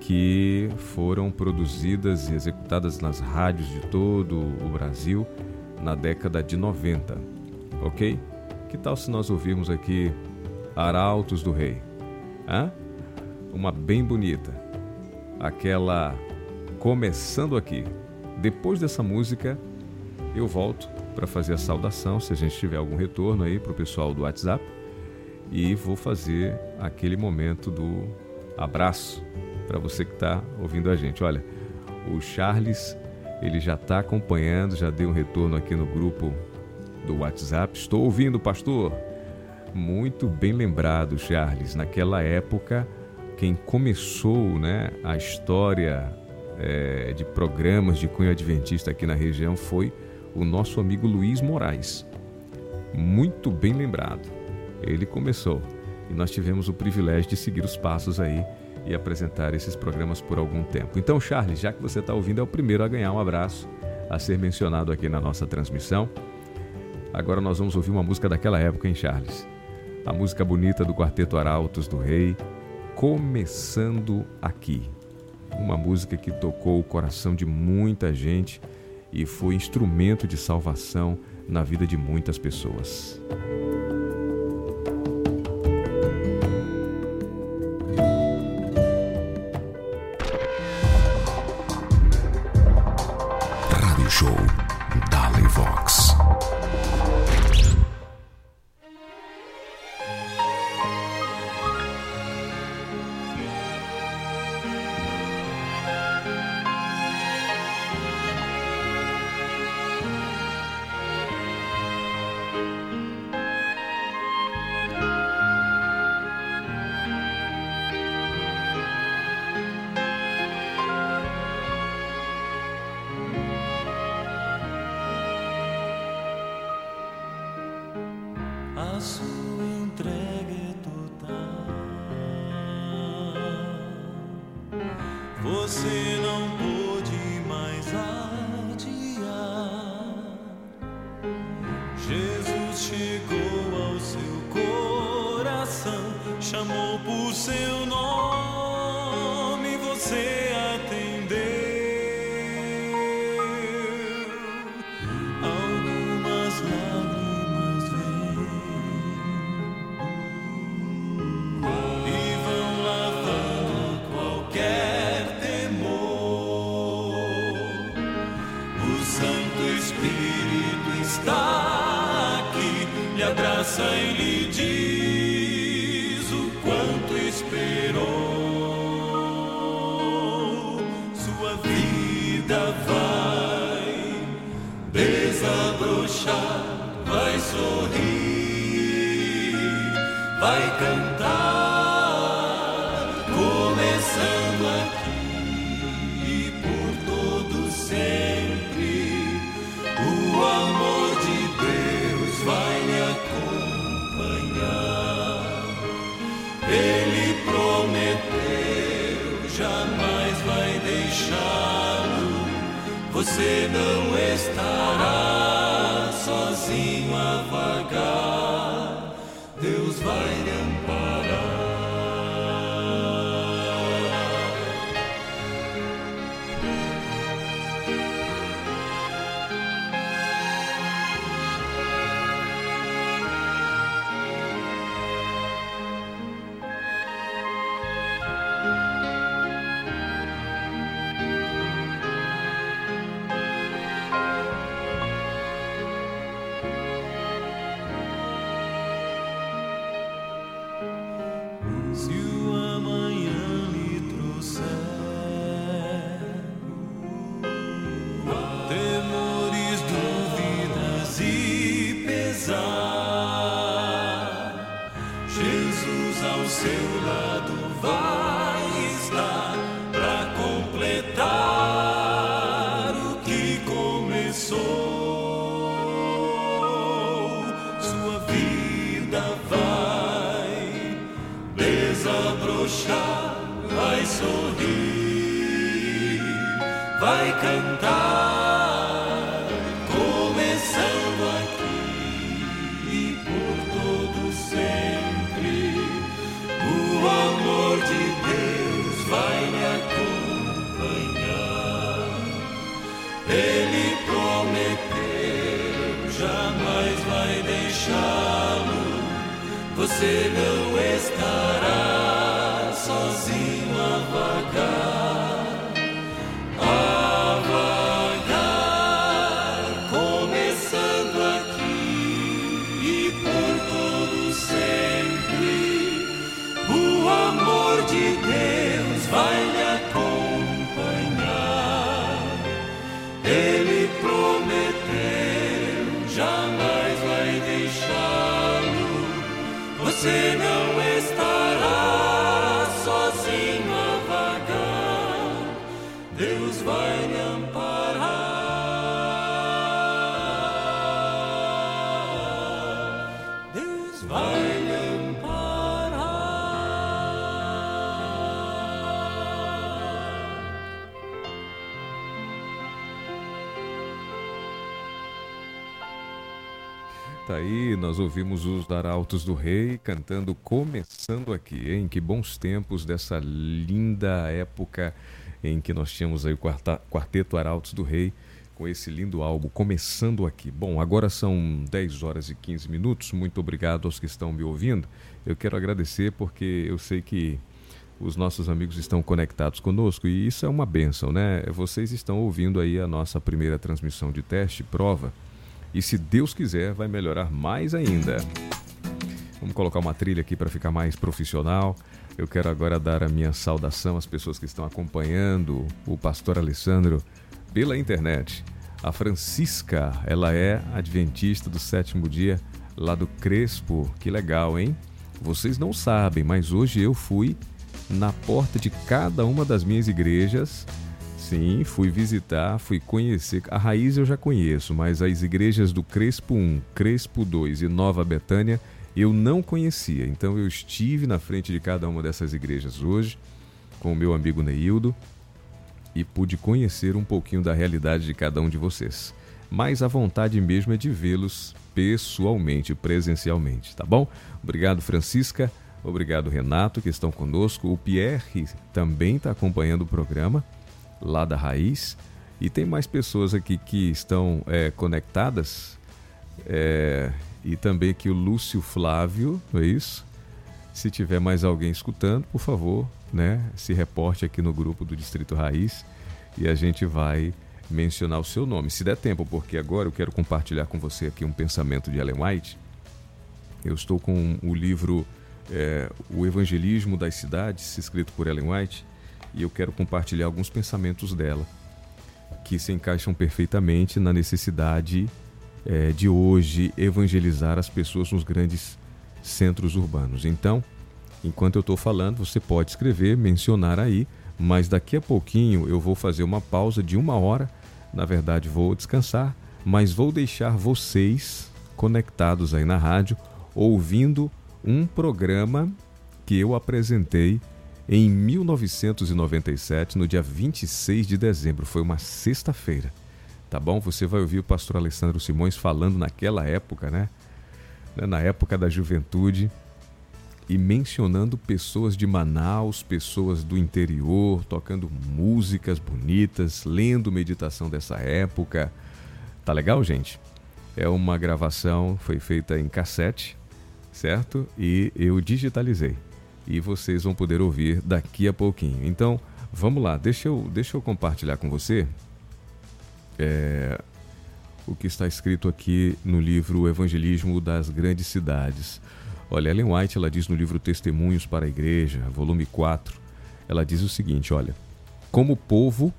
que foram produzidas e executadas nas rádios de todo o Brasil na década de 90. Ok? Que tal se nós ouvirmos aqui Arautos do Rei? Hã? Uma bem bonita. Aquela começando aqui. Depois dessa música, eu volto para fazer a saudação, se a gente tiver algum retorno aí para o pessoal do WhatsApp. E vou fazer aquele momento do abraço para você que está ouvindo a gente. Olha, o Charles ele já está acompanhando, já deu um retorno aqui no grupo do WhatsApp. Estou ouvindo, pastor. Muito bem lembrado, Charles. Naquela época, quem começou né, a história é, de programas de cunho adventista aqui na região foi o nosso amigo Luiz Moraes. Muito bem lembrado. Ele começou e nós tivemos o privilégio de seguir os passos aí e apresentar esses programas por algum tempo. Então, Charles, já que você está ouvindo, é o primeiro a ganhar um abraço a ser mencionado aqui na nossa transmissão. Agora nós vamos ouvir uma música daquela época, hein, Charles? A música bonita do Quarteto Arautos do Rei, Começando Aqui. Uma música que tocou o coração de muita gente e foi instrumento de salvação na vida de muitas pessoas. Vox. Tá aí, nós ouvimos os Arautos do Rei cantando Começando Aqui, hein? Que bons tempos dessa linda época em que nós tínhamos aí o Quarteto Arautos do Rei com esse lindo álbum Começando Aqui. Bom, agora são 10 horas e 15 minutos. Muito obrigado aos que estão me ouvindo. Eu quero agradecer porque eu sei que os nossos amigos estão conectados conosco e isso é uma benção, né? Vocês estão ouvindo aí a nossa primeira transmissão de teste, prova, e se Deus quiser, vai melhorar mais ainda. Vamos colocar uma trilha aqui para ficar mais profissional. Eu quero agora dar a minha saudação às pessoas que estão acompanhando o pastor Alessandro pela internet. A Francisca, ela é adventista do sétimo dia lá do Crespo. Que legal, hein? Vocês não sabem, mas hoje eu fui na porta de cada uma das minhas igrejas. Sim, fui visitar, fui conhecer. A raiz eu já conheço, mas as igrejas do Crespo 1, Crespo 2 e Nova Betânia eu não conhecia. Então eu estive na frente de cada uma dessas igrejas hoje com o meu amigo Neildo e pude conhecer um pouquinho da realidade de cada um de vocês. Mas a vontade mesmo é de vê-los pessoalmente, presencialmente, tá bom? Obrigado, Francisca. Obrigado, Renato, que estão conosco. O Pierre também está acompanhando o programa lá da Raiz. E tem mais pessoas aqui que estão é, conectadas. É, e também aqui o Lúcio Flávio, não é isso? Se tiver mais alguém escutando, por favor, né, se reporte aqui no grupo do Distrito Raiz e a gente vai mencionar o seu nome, se der tempo, porque agora eu quero compartilhar com você aqui um pensamento de Ellen White. Eu estou com o livro é, O Evangelismo das Cidades, escrito por Ellen White, e eu quero compartilhar alguns pensamentos dela que se encaixam perfeitamente na necessidade é, de hoje evangelizar as pessoas nos grandes centros urbanos. Então, enquanto eu estou falando, você pode escrever, mencionar aí, mas daqui a pouquinho eu vou fazer uma pausa de uma hora. Na verdade, vou descansar, mas vou deixar vocês conectados aí na rádio, ouvindo um programa que eu apresentei em 1997, no dia 26 de dezembro. Foi uma sexta-feira. Tá bom? Você vai ouvir o pastor Alessandro Simões falando naquela época, né? Na época da juventude e mencionando pessoas de Manaus, pessoas do interior, tocando músicas bonitas, lendo meditação dessa época. Tá legal, gente? É uma gravação, foi feita em cassete, certo? E eu digitalizei. E vocês vão poder ouvir daqui a pouquinho. Então, vamos lá, deixa eu, deixa eu compartilhar com você é, o que está escrito aqui no livro Evangelismo das Grandes Cidades. Olha, Ellen White ela diz no livro Testemunhos para a Igreja, volume 4, ela diz o seguinte: olha, como povo,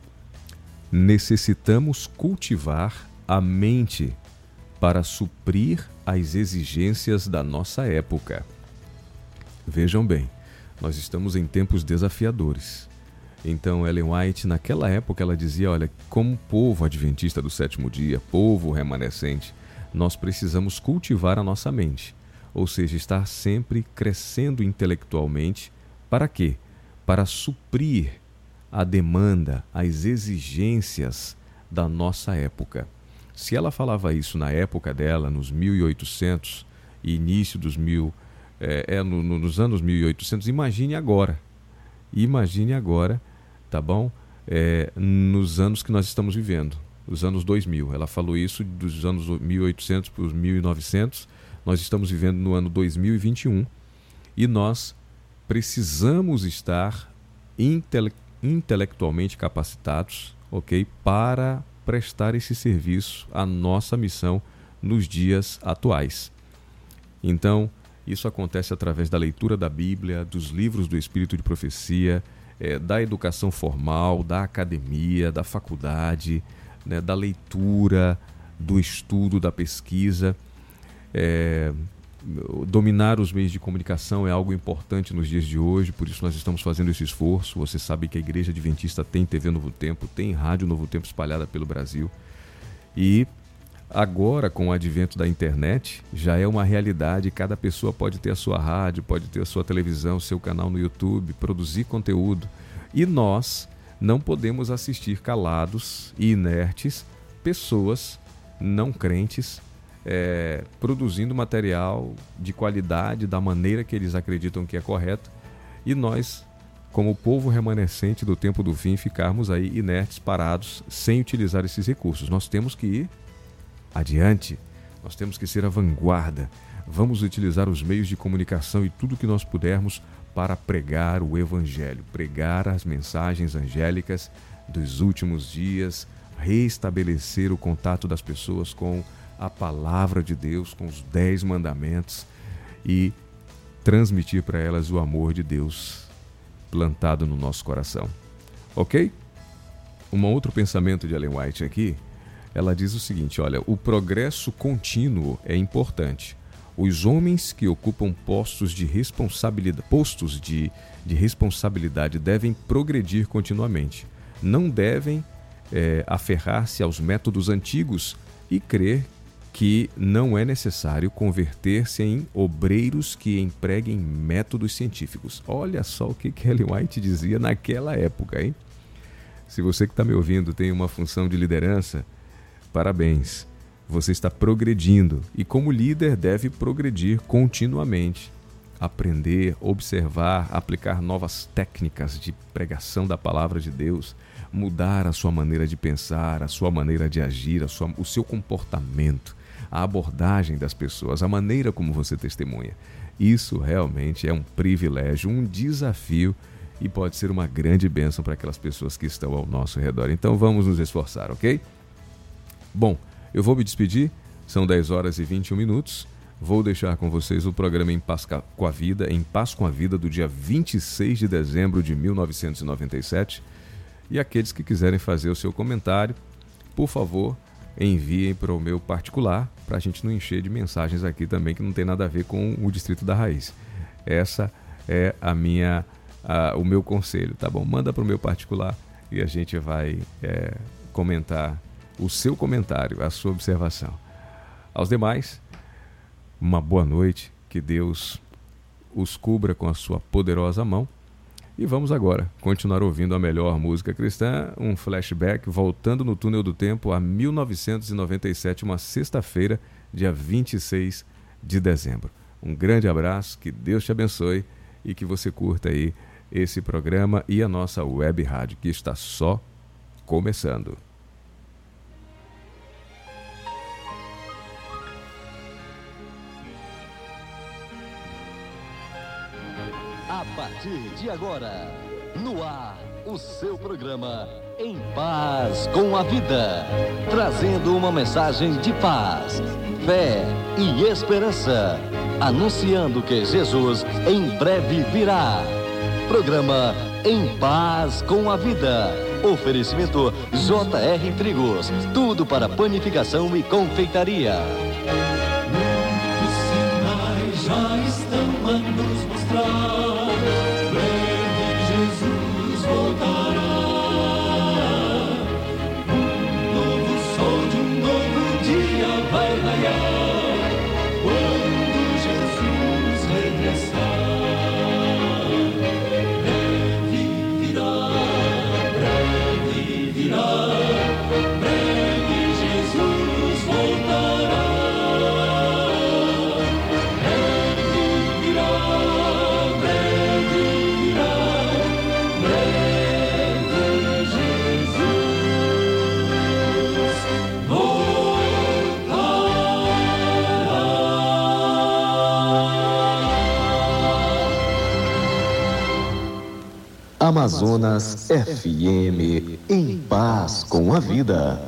necessitamos cultivar a mente para suprir as exigências da nossa época. Vejam bem, nós estamos em tempos desafiadores. Então, Ellen White, naquela época, ela dizia: olha, como povo adventista do sétimo dia, povo remanescente, nós precisamos cultivar a nossa mente, ou seja, estar sempre crescendo intelectualmente. Para quê? Para suprir a demanda, as exigências da nossa época. Se ela falava isso na época dela, nos 1800 e início dos mil, é, é no, no, nos anos 1800, imagine agora. Imagine agora, tá bom? É, nos anos que nós estamos vivendo, os anos 2000. Ela falou isso dos anos 1800 para os 1900. Nós estamos vivendo no ano 2021 e nós precisamos estar intele intelectualmente capacitados, ok, para prestar esse serviço à nossa missão nos dias atuais. Então, isso acontece através da leitura da Bíblia, dos livros do Espírito de Profecia, é, da educação formal, da academia, da faculdade, né, da leitura, do estudo, da pesquisa. É, dominar os meios de comunicação é algo importante nos dias de hoje, por isso nós estamos fazendo esse esforço. Você sabe que a Igreja Adventista tem TV Novo Tempo, tem Rádio Novo Tempo espalhada pelo Brasil. E agora, com o advento da internet, já é uma realidade. Cada pessoa pode ter a sua rádio, pode ter a sua televisão, seu canal no YouTube, produzir conteúdo. E nós não podemos assistir calados e inertes pessoas não crentes é, produzindo material de qualidade, da maneira que eles acreditam que é correto, e nós, como povo remanescente do tempo do fim, ficarmos aí inertes, parados, sem utilizar esses recursos. Nós temos que ir adiante, nós temos que ser a vanguarda. Vamos utilizar os meios de comunicação e tudo que nós pudermos para pregar o Evangelho, pregar as mensagens angélicas dos últimos dias, restabelecer o contato das pessoas com a palavra de Deus, com os dez mandamentos e transmitir para elas o amor de Deus plantado no nosso coração. Ok? Um outro pensamento de Ellen White aqui, ela diz o seguinte: olha, o progresso contínuo é importante. Os homens que ocupam postos de responsabilidade, postos de, de responsabilidade devem progredir continuamente. Não devem é, aferrar-se aos métodos antigos e crer que não é necessário converter-se em obreiros que empreguem métodos científicos. Olha só o que Kelly White dizia naquela época, hein? Se você que está me ouvindo tem uma função de liderança, parabéns. Você está progredindo e, como líder, deve progredir continuamente. Aprender, observar, aplicar novas técnicas de pregação da palavra de Deus, mudar a sua maneira de pensar, a sua maneira de agir, sua, o seu comportamento a abordagem das pessoas, a maneira como você testemunha. Isso realmente é um privilégio, um desafio e pode ser uma grande bênção para aquelas pessoas que estão ao nosso redor. Então vamos nos esforçar, ok? Bom, eu vou me despedir, são 10 horas e 21 minutos. Vou deixar com vocês o programa Em Paz com a Vida, Em Paz com a Vida, do dia 26 de dezembro de 1997. E aqueles que quiserem fazer o seu comentário, por favor, enviem para o meu particular, para a gente não encher de mensagens aqui também que não tem nada a ver com o Distrito da Raiz. Essa é a minha, a, o meu conselho, tá bom? Manda para o meu particular e a gente vai é, comentar o seu comentário, a sua observação. Aos demais, uma boa noite, que Deus os cubra com a sua poderosa mão e vamos agora continuar ouvindo a melhor música cristã, um flashback voltando no túnel do tempo a 1997, uma sexta-feira, dia 26 de dezembro. Um grande abraço, que Deus te abençoe e que você curta aí esse programa e a nossa web rádio que está só começando. A partir de agora, no ar, o seu programa Em Paz com a Vida. Trazendo uma mensagem de paz, fé e esperança. Anunciando que Jesus em breve virá. Programa Em Paz com a Vida. Oferecimento JR Trigos. Tudo para panificação e confeitaria. Muitos sinais já estão a Amazonas FM. Em paz com a vida.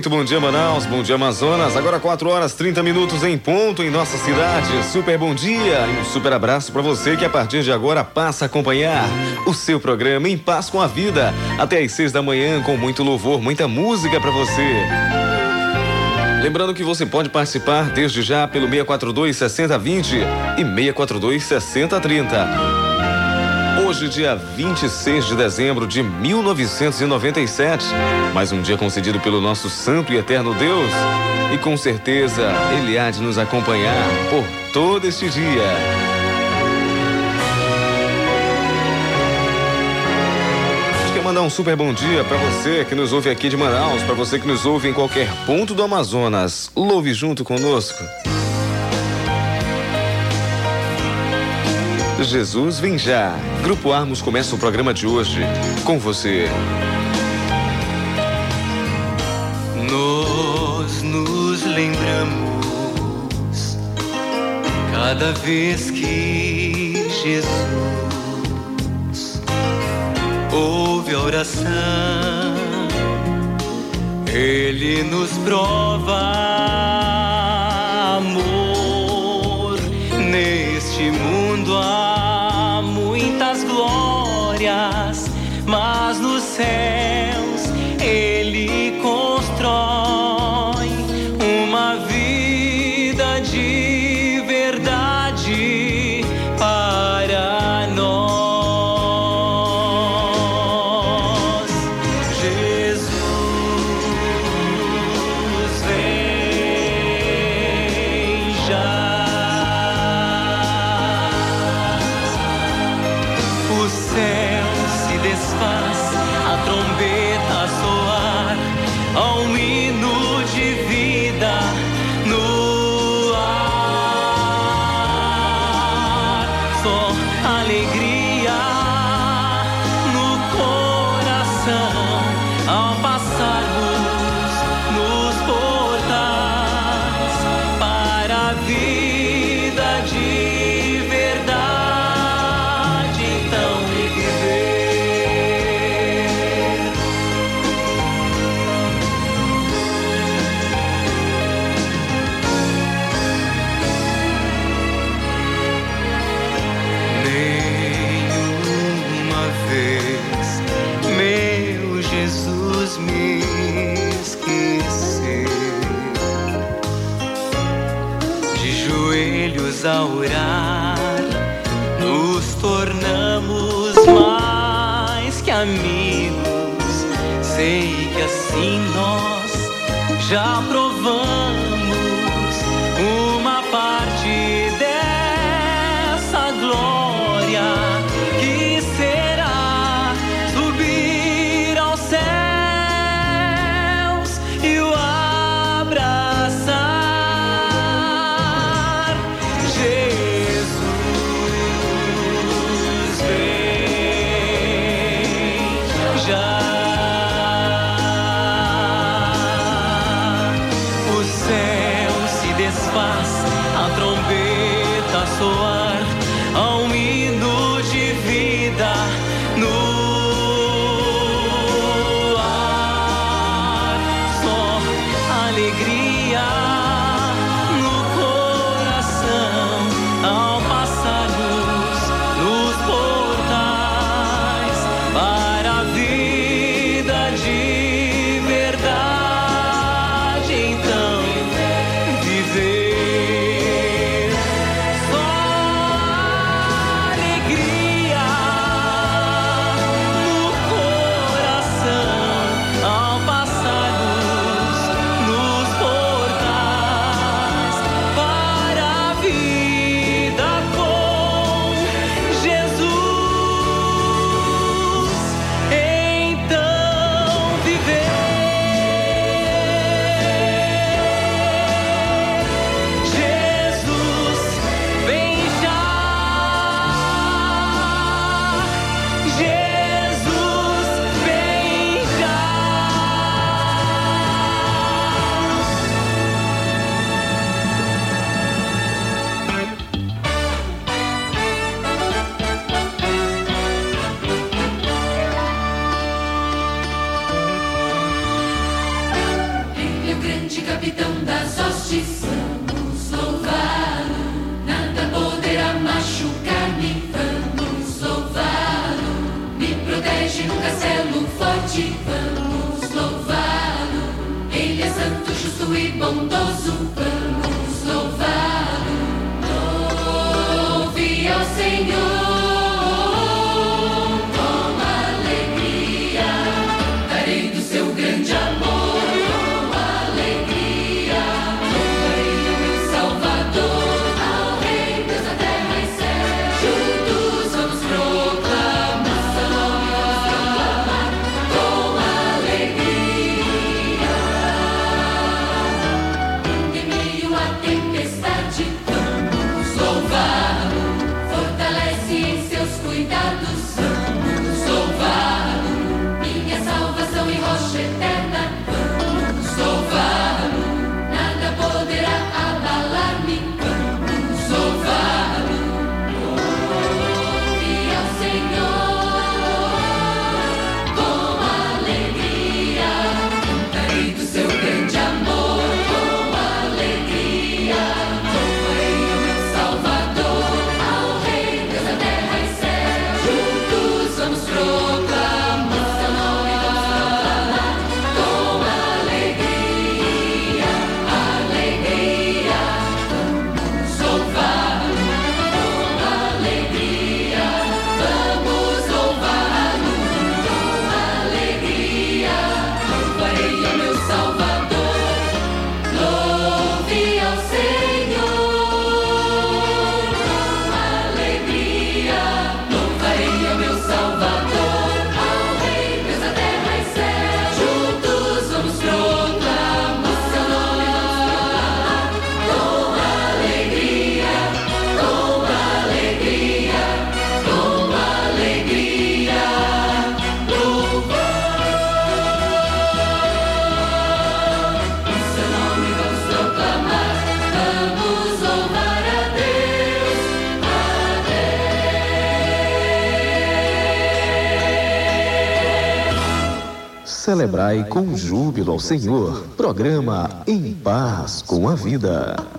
Muito bom dia, Manaus. Bom dia, Amazonas. Agora 4 horas 30 minutos em ponto em nossa cidade. Super bom dia e um super abraço para você que a partir de agora passa a acompanhar o seu programa Em Paz com a Vida. Até às 6 da manhã com muito louvor, muita música para você. Lembrando que você pode participar desde já pelo 642 6020 e 642 6030. Hoje, dia 26 de dezembro de 1997. Mais um dia concedido pelo nosso santo e eterno Deus. E com certeza Ele há de nos acompanhar por todo este dia. Mandar um super bom dia para você que nos ouve aqui de Manaus, para você que nos ouve em qualquer ponto do Amazonas. Louve junto conosco. Jesus vem já. Grupo Armos começa o programa de hoje com você. Nós nos lembramos cada vez que Jesus ouve a oração, Ele nos prova mas já provamos forte, vamos louvá-lo. Ele é santo, justo e bondoso, celebrai com júbilo ao Senhor. Programa Em Paz com a Vida.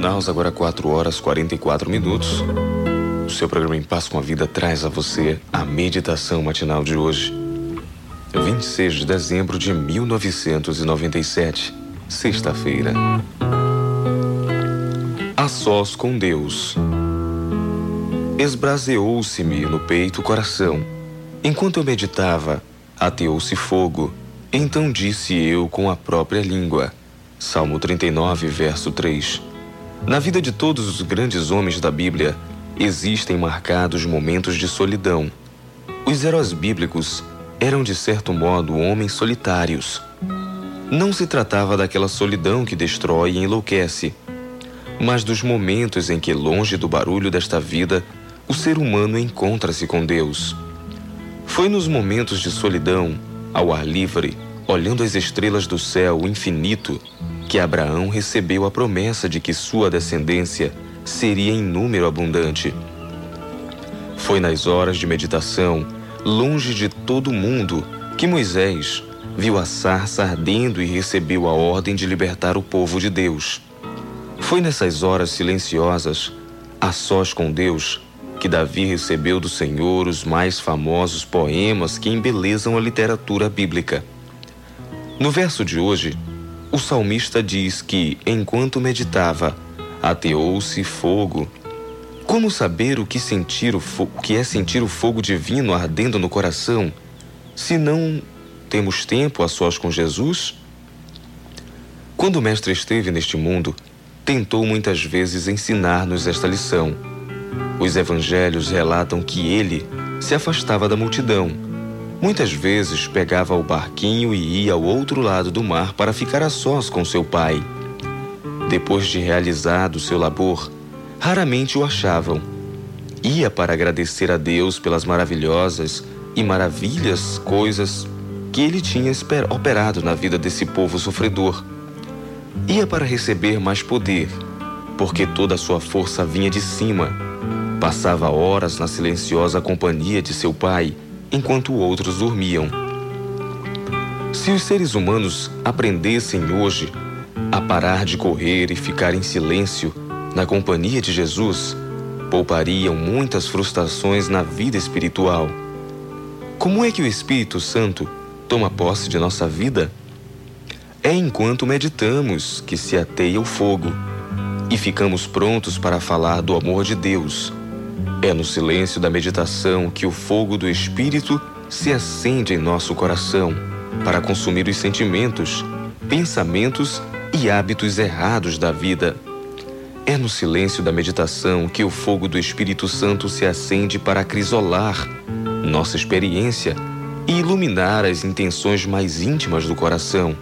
Manaus, agora 4 horas 44 minutos. O seu programa Em Paz com a Vida traz a você a meditação matinal de hoje. 26 de dezembro de 1997, sexta-feira. A sós com Deus. Esbraseou-se-me no peito o coração. Enquanto eu meditava, ateou-se fogo. Então disse eu com a própria língua. Salmo 39, verso 3. Na vida de todos os grandes homens da Bíblia, existem marcados momentos de solidão. Os heróis bíblicos eram, de certo modo, homens solitários. Não se tratava daquela solidão que destrói e enlouquece, mas dos momentos em que, longe do barulho desta vida, o ser humano encontra-se com Deus. Foi nos momentos de solidão, ao ar livre, olhando as estrelas do céu infinito, que Abraão recebeu a promessa de que sua descendência seria em número abundante. Foi nas horas de meditação, longe de todo mundo, que Moisés viu a sarça ardendo e recebeu a ordem de libertar o povo de Deus. Foi nessas horas silenciosas, a sós com Deus, que Davi recebeu do Senhor os mais famosos poemas que embelezam a literatura bíblica. No verso de hoje, o salmista diz que, enquanto meditava, ateou-se fogo. Como saber o que, sentir o, o que é sentir o fogo divino ardendo no coração, se não temos tempo a sós com Jesus? Quando o Mestre esteve neste mundo, tentou muitas vezes ensinar-nos esta lição. Os evangelhos relatam que ele se afastava da multidão Muitas vezes pegava o barquinho e ia ao outro lado do mar para ficar a sós com seu pai. Depois de realizado seu labor, raramente o achavam. Ia para agradecer a Deus pelas maravilhosas e maravilhas coisas que ele tinha operado na vida desse povo sofredor. Ia para receber mais poder, porque toda a sua força vinha de cima. Passava horas na silenciosa companhia de seu pai enquanto outros dormiam. Se os seres humanos aprendessem hoje a parar de correr e ficar em silêncio na companhia de Jesus, poupariam muitas frustrações na vida espiritual. Como é que o Espírito Santo toma posse de nossa vida? É enquanto meditamos que se ateia o fogo e ficamos prontos para falar do amor de Deus é no silêncio da meditação que o fogo do Espírito se acende em nosso coração para consumir os sentimentos, pensamentos e hábitos errados da vida. É no silêncio da meditação que o fogo do Espírito Santo se acende para acrisolar nossa experiência e iluminar as intenções mais íntimas do coração.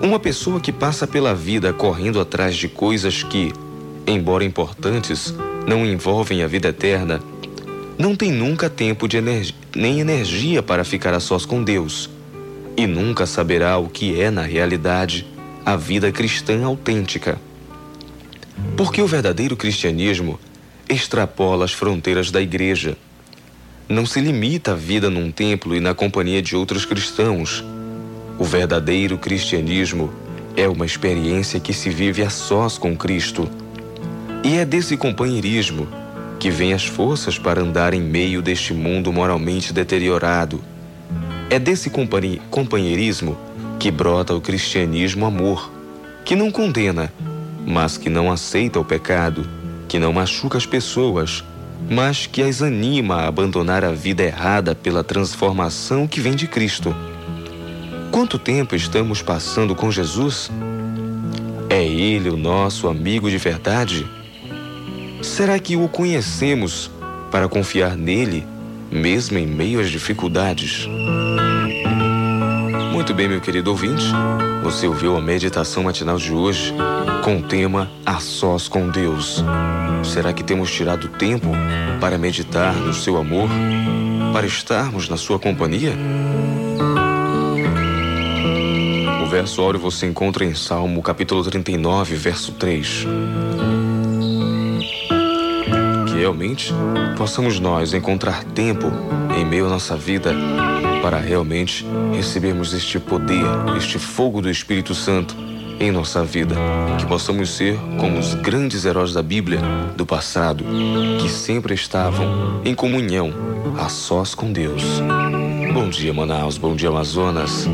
Uma pessoa que passa pela vida correndo atrás de coisas que, embora importantes, não envolvem a vida eterna, não tem nunca tempo de energia, nem energia para ficar a sós com Deus e nunca saberá o que é, na realidade, a vida cristã autêntica. Porque o verdadeiro cristianismo extrapola as fronteiras da igreja. Não se limita à vida num templo e na companhia de outros cristãos. O verdadeiro cristianismo é uma experiência que se vive a sós com Cristo e é desse companheirismo que vêm as forças para andar em meio deste mundo moralmente deteriorado. É desse companheirismo que brota o cristianismo amor, que não condena, mas que não aceita o pecado, que não machuca as pessoas, mas que as anima a abandonar a vida errada pela transformação que vem de Cristo. Quanto tempo estamos passando com Jesus? É Ele o nosso amigo de verdade? Será que o conhecemos para confiar nele, mesmo em meio às dificuldades? Muito bem, meu querido ouvinte, você ouviu a meditação matinal de hoje com o tema A Sós com Deus. Será que temos tirado tempo para meditar no seu amor, para estarmos na sua companhia? O verso áureo você encontra em Salmo capítulo 39, verso 3 realmente, possamos nós encontrar tempo em meio à nossa vida para realmente recebermos este poder, este fogo do Espírito Santo em nossa vida. Que possamos ser como os grandes heróis da Bíblia do passado, que sempre estavam em comunhão, a sós com Deus. Bom dia, Manaus. Bom dia, Amazonas.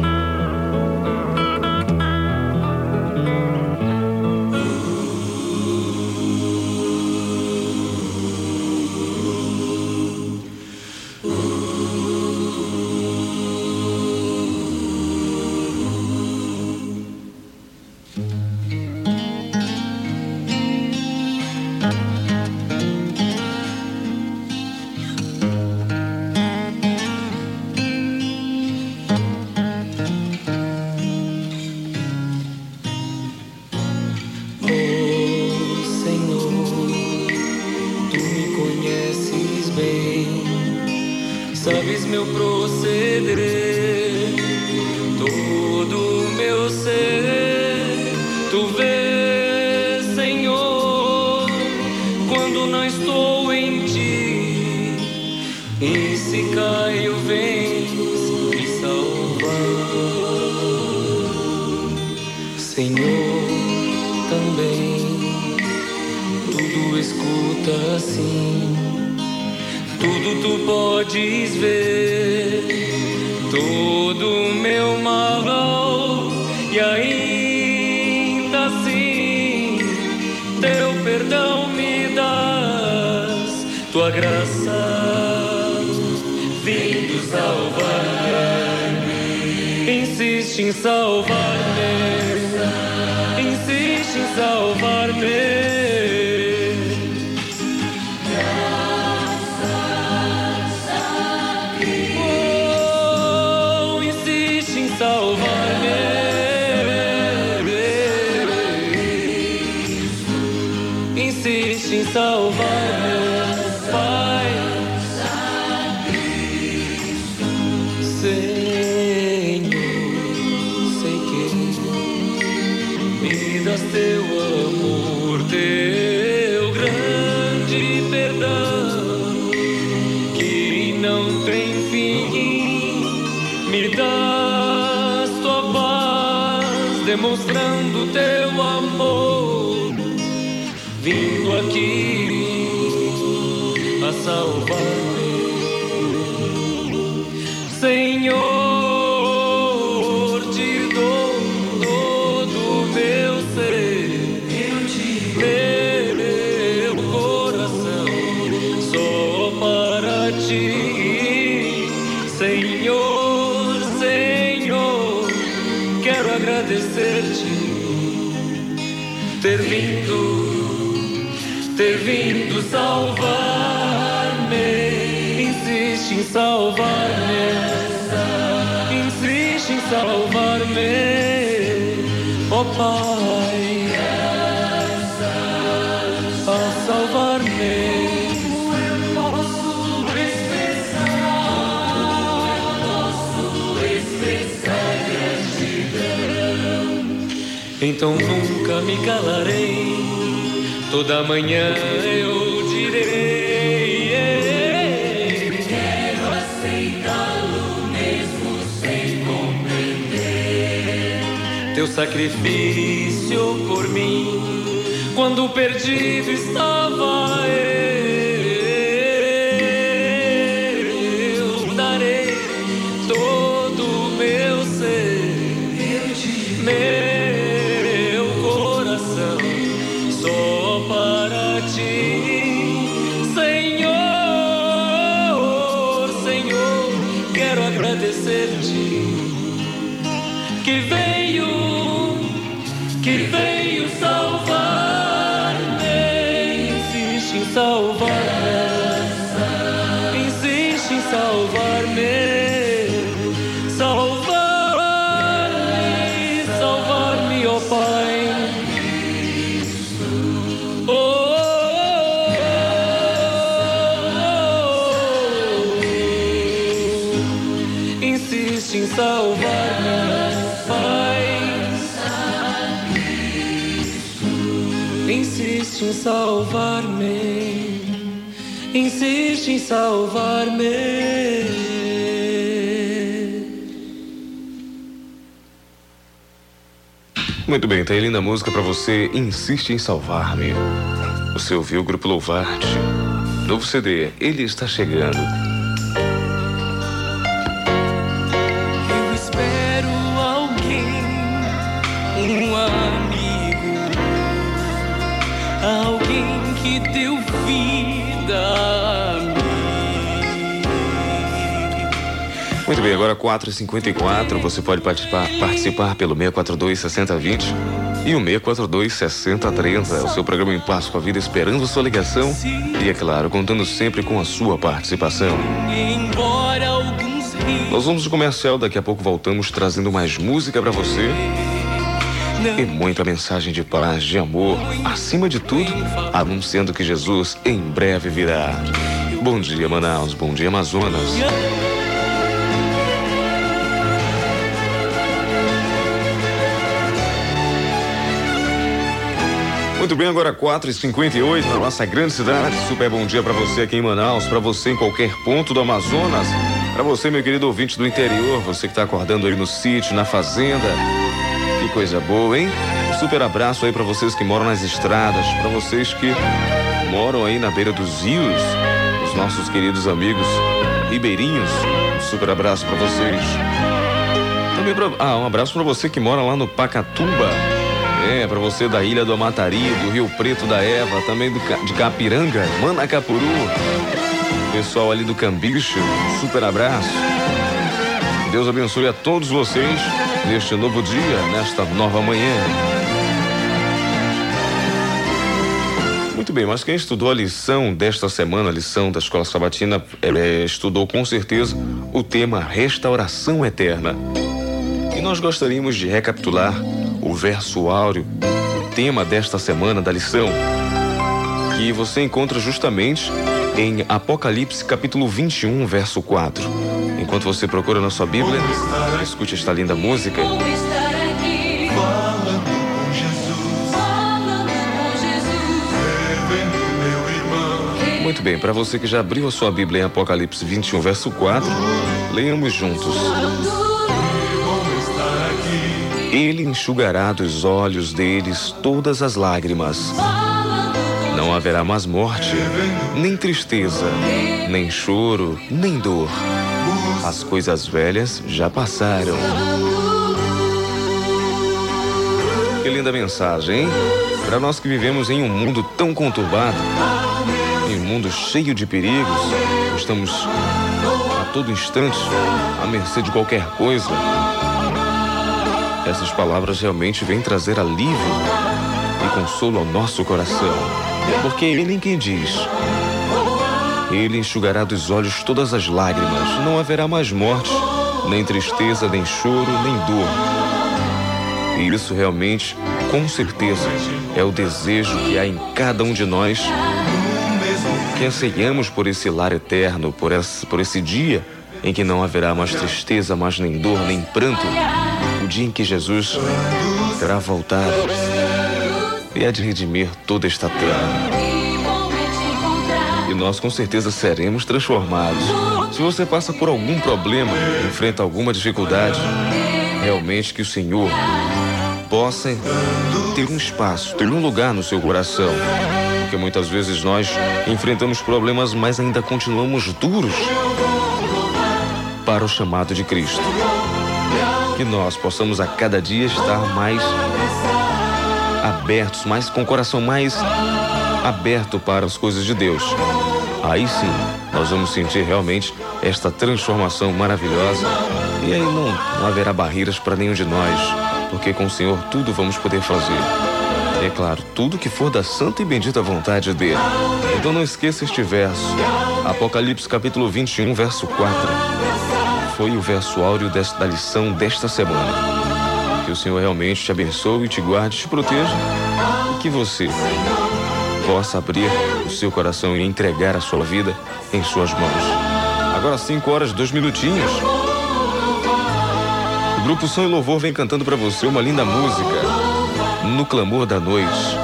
Aí linda música pra você. Insiste em salvar-me. Você ouviu o grupo Louvarte? Novo CD, ele está chegando. Eu espero alguém, um amigo, alguém que deu vida a mim. Muito bem, agora 4h54, você pode participar, participar pelo 642 6020 e o 642 6030. É o seu programa em Passo com a Vida, esperando sua ligação e, é claro, contando sempre com a sua participação. Nós vamos de comercial, daqui a pouco voltamos trazendo mais música pra você e muita mensagem de paz, de amor, acima de tudo, anunciando que Jesus em breve virá. Bom dia, Manaus, bom dia, Amazonas. Muito bem, agora 4h58 na nossa grande cidade. Super bom dia pra você aqui em Manaus, pra você em qualquer ponto do Amazonas, pra você, meu querido ouvinte do interior, você que tá acordando aí no sítio, na fazenda. Que coisa boa, hein? Um super abraço aí pra vocês que moram nas estradas, pra vocês que moram aí na beira dos rios, os nossos queridos amigos ribeirinhos. Um super abraço pra vocês. Também pra, ah, um abraço pra você que mora lá no Pacatuba. É, pra você da Ilha do Amatari, do Rio Preto da Eva, também do, de Capiranga, Manacapuru. Pessoal ali do Cambicho, super abraço. Deus abençoe a todos vocês neste novo dia, nesta nova manhã. Muito bem, mas quem estudou a lição desta semana, a lição da Escola Sabatina, é, estudou com certeza o tema restauração eterna. E nós gostaríamos de recapitular o verso áureo, o tema desta semana da lição, que você encontra justamente em Apocalipse capítulo 21, verso 4. Enquanto você procura na sua Bíblia, escute esta linda música. Muito bem, para você que já abriu a sua Bíblia em Apocalipse 21, verso 4, leiamos juntos. Ele enxugará dos olhos deles todas as lágrimas. Não haverá mais morte, nem tristeza, nem choro, nem dor. As coisas velhas já passaram. Que linda mensagem, hein? Para nós que vivemos em um mundo tão conturbado, em um mundo cheio de perigos, estamos a todo instante à mercê de qualquer coisa. Essas palavras realmente vêm trazer alívio e consolo ao nosso coração, porque Ele quem diz: Ele enxugará dos olhos todas as lágrimas, não haverá mais morte, nem tristeza, nem choro, nem dor. E isso realmente, com certeza, é o desejo que há em cada um de nós que anseiamos por esse lar eterno, por esse, por esse dia em que não haverá mais tristeza, mais nem dor, nem pranto. Dia em que Jesus terá voltado e há de redimir toda esta terra. E nós com certeza seremos transformados. Se você passa por algum problema, enfrenta alguma dificuldade, realmente que o Senhor possa ter um espaço, ter um lugar no seu coração. Porque muitas vezes nós enfrentamos problemas, mas ainda continuamos duros para o chamado de Cristo. Que nós possamos a cada dia estar mais abertos, mais com o coração mais aberto para as coisas de Deus. Aí sim, nós vamos sentir realmente esta transformação maravilhosa e aí não, não haverá barreiras para nenhum de nós, porque com o Senhor tudo vamos poder fazer. É claro, tudo que for da santa e bendita vontade dele. Então não esqueça este verso. Apocalipse capítulo 21, verso 4. Foi o verso áureo da lição desta semana. Que o Senhor realmente te abençoe, te guarde, te proteja e que você possa abrir o seu coração e entregar a sua vida em suas mãos. Agora 5 horas, dois minutinhos. O grupo Som e Louvor vem cantando para você uma linda música. No clamor da noite.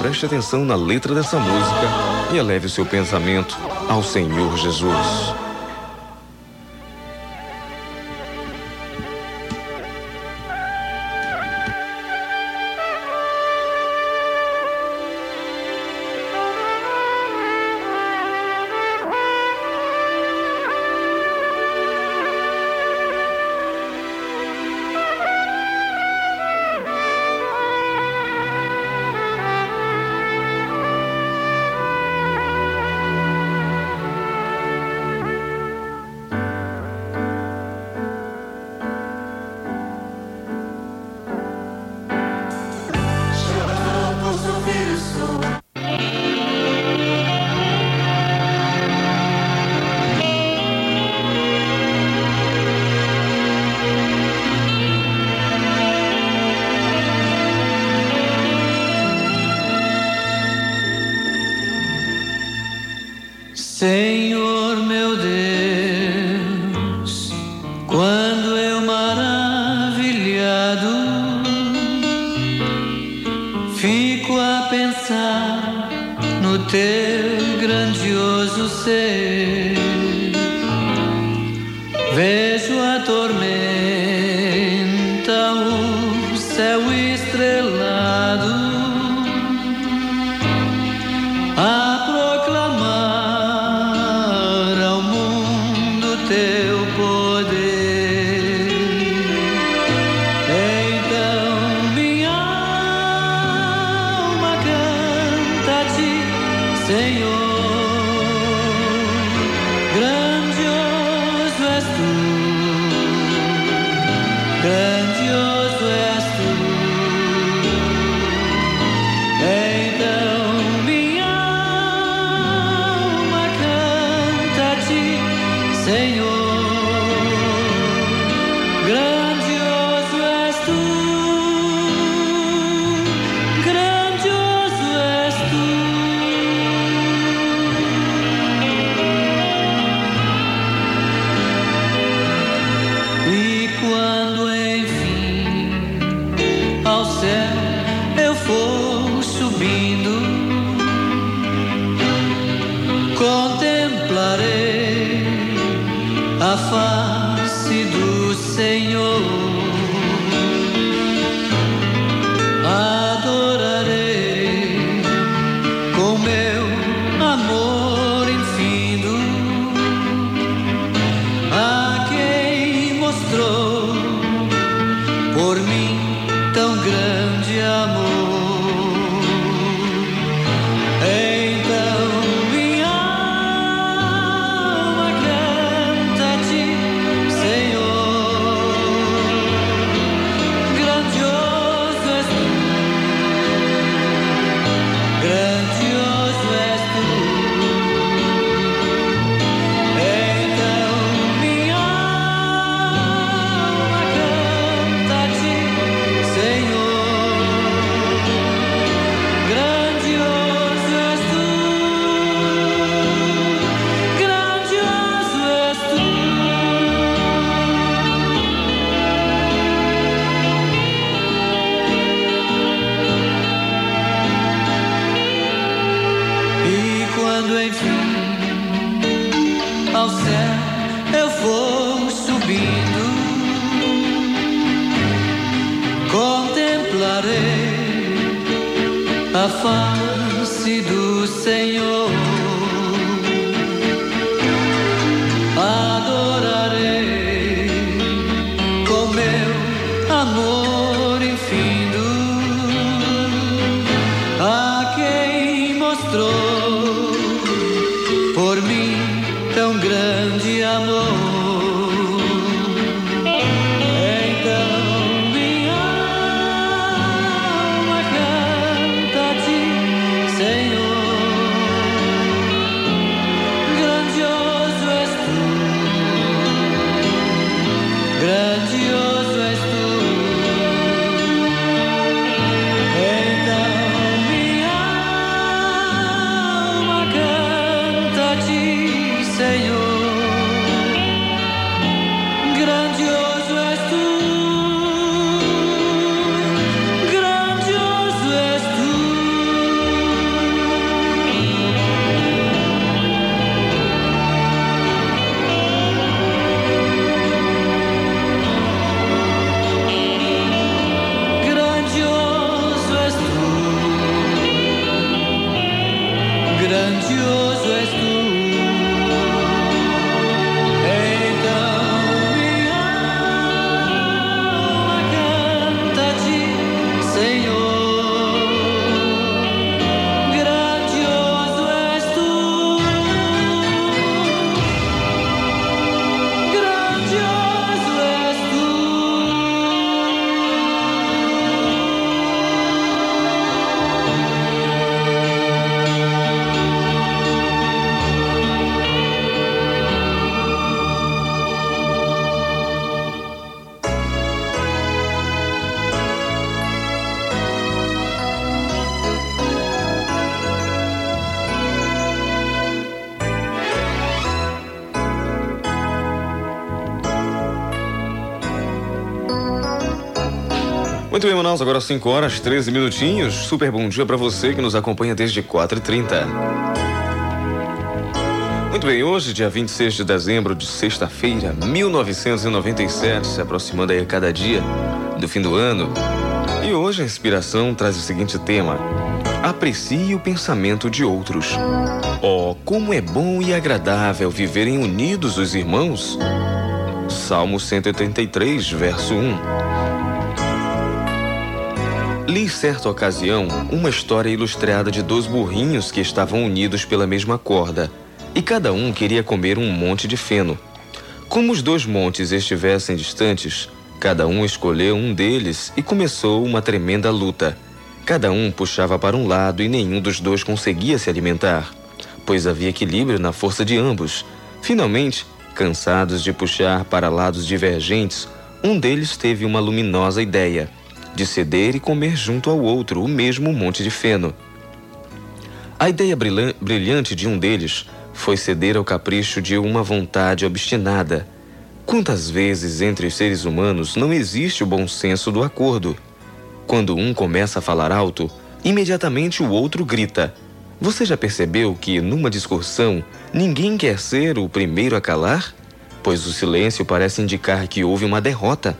Preste atenção na letra dessa música e eleve o seu pensamento ao Senhor Jesus. Muito bem, Manaus, agora 5 horas, 13 minutinhos. Super bom dia para você que nos acompanha desde 4h30. Muito bem, hoje, dia 26 de dezembro de sexta-feira, 1997, se aproximando aí a cada dia do fim do ano. E hoje a inspiração traz o seguinte tema: Aprecie o pensamento de outros. Oh, como é bom e agradável viverem unidos os irmãos. Salmo 183, verso 1. Li certa ocasião uma história ilustrada de dois burrinhos que estavam unidos pela mesma corda, e cada um queria comer um monte de feno. Como os dois montes estivessem distantes, cada um escolheu um deles e começou uma tremenda luta. Cada um puxava para um lado e nenhum dos dois conseguia se alimentar, pois havia equilíbrio na força de ambos. Finalmente, cansados de puxar para lados divergentes, um deles teve uma luminosa ideia de ceder e comer junto ao outro o mesmo monte de feno. A ideia brilhante de um deles foi ceder ao capricho de uma vontade obstinada. Quantas vezes entre os seres humanos não existe o bom senso do acordo? Quando um começa a falar alto, imediatamente o outro grita. Você já percebeu que, numa discussão, ninguém quer ser o primeiro a calar? Pois o silêncio parece indicar que houve uma derrota.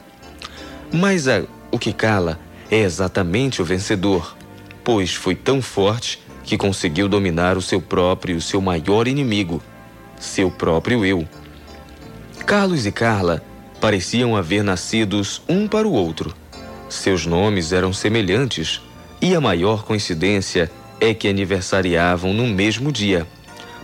Mas a, o que cala é exatamente o vencedor, pois foi tão forte que conseguiu dominar o seu próprio, o seu maior inimigo, seu próprio eu. Carlos e Carla pareciam haver nascidos um para o outro. Seus nomes eram semelhantes e a maior coincidência é que aniversariavam no mesmo dia.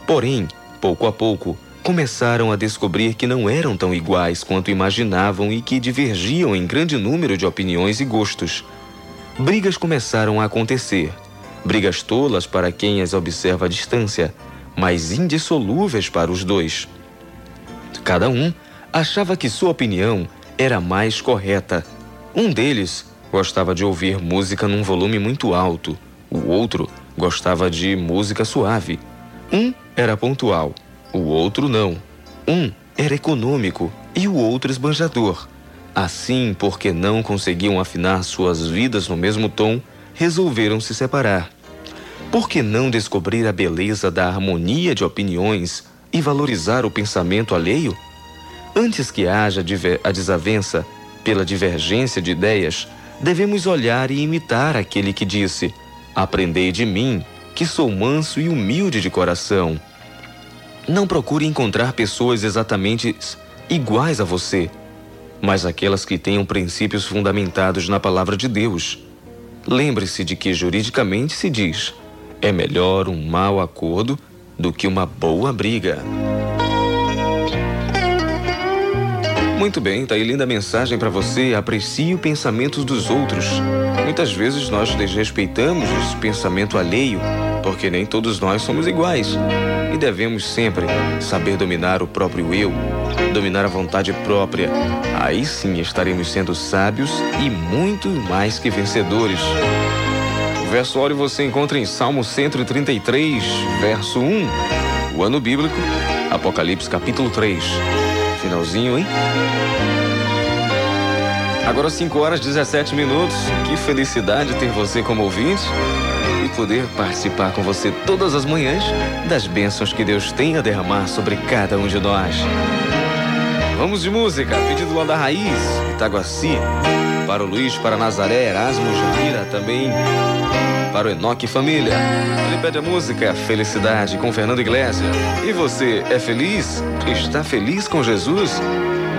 Porém, pouco a pouco, começaram a descobrir que não eram tão iguais quanto imaginavam e que divergiam em grande número de opiniões e gostos. Brigas começaram a acontecer. Brigas tolas para quem as observa à distância, mas indissolúveis para os dois. Cada um achava que sua opinião era mais correta um deles gostava de ouvir música num volume muito alto, o outro gostava de música suave. Um era pontual, o outro não. Um era econômico e o outro esbanjador. Assim, porque não conseguiam afinar suas vidas no mesmo tom, resolveram se separar. Por que não descobrir a beleza da harmonia de opiniões e valorizar o pensamento alheio? Antes que haja a desavença, pela divergência de ideias, devemos olhar e imitar aquele que disse: Aprendei de mim, que sou manso e humilde de coração. Não procure encontrar pessoas exatamente iguais a você, mas aquelas que tenham princípios fundamentados na palavra de Deus. Lembre-se de que juridicamente se diz: é melhor um mau acordo do que uma boa briga. Muito bem, tá aí linda mensagem para você. Aprecie os pensamentos dos outros. Muitas vezes nós desrespeitamos esse pensamento alheio, porque nem todos nós somos iguais. E devemos sempre saber dominar o próprio eu, dominar a vontade própria. Aí sim estaremos sendo sábios e muito mais que vencedores. O verso óleo você encontra em Salmo 133, verso 1. O ano bíblico, Apocalipse capítulo 3. Finalzinho, hein? Agora 5 horas e 17 minutos. Que felicidade ter você como ouvinte e poder participar com você todas as manhãs das bênçãos que Deus tem a derramar sobre cada um de nós. Vamos de música, pedido lá da Raiz, Itaguaci, para o Luiz, para Nazaré, Erasmo, Jamira, também para o Enoque Família. Ele pede a música Felicidade com Fernando Iglesias. E você é feliz? Está feliz com Jesus?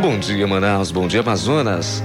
Bom dia, Manaus. Bom dia, Amazonas.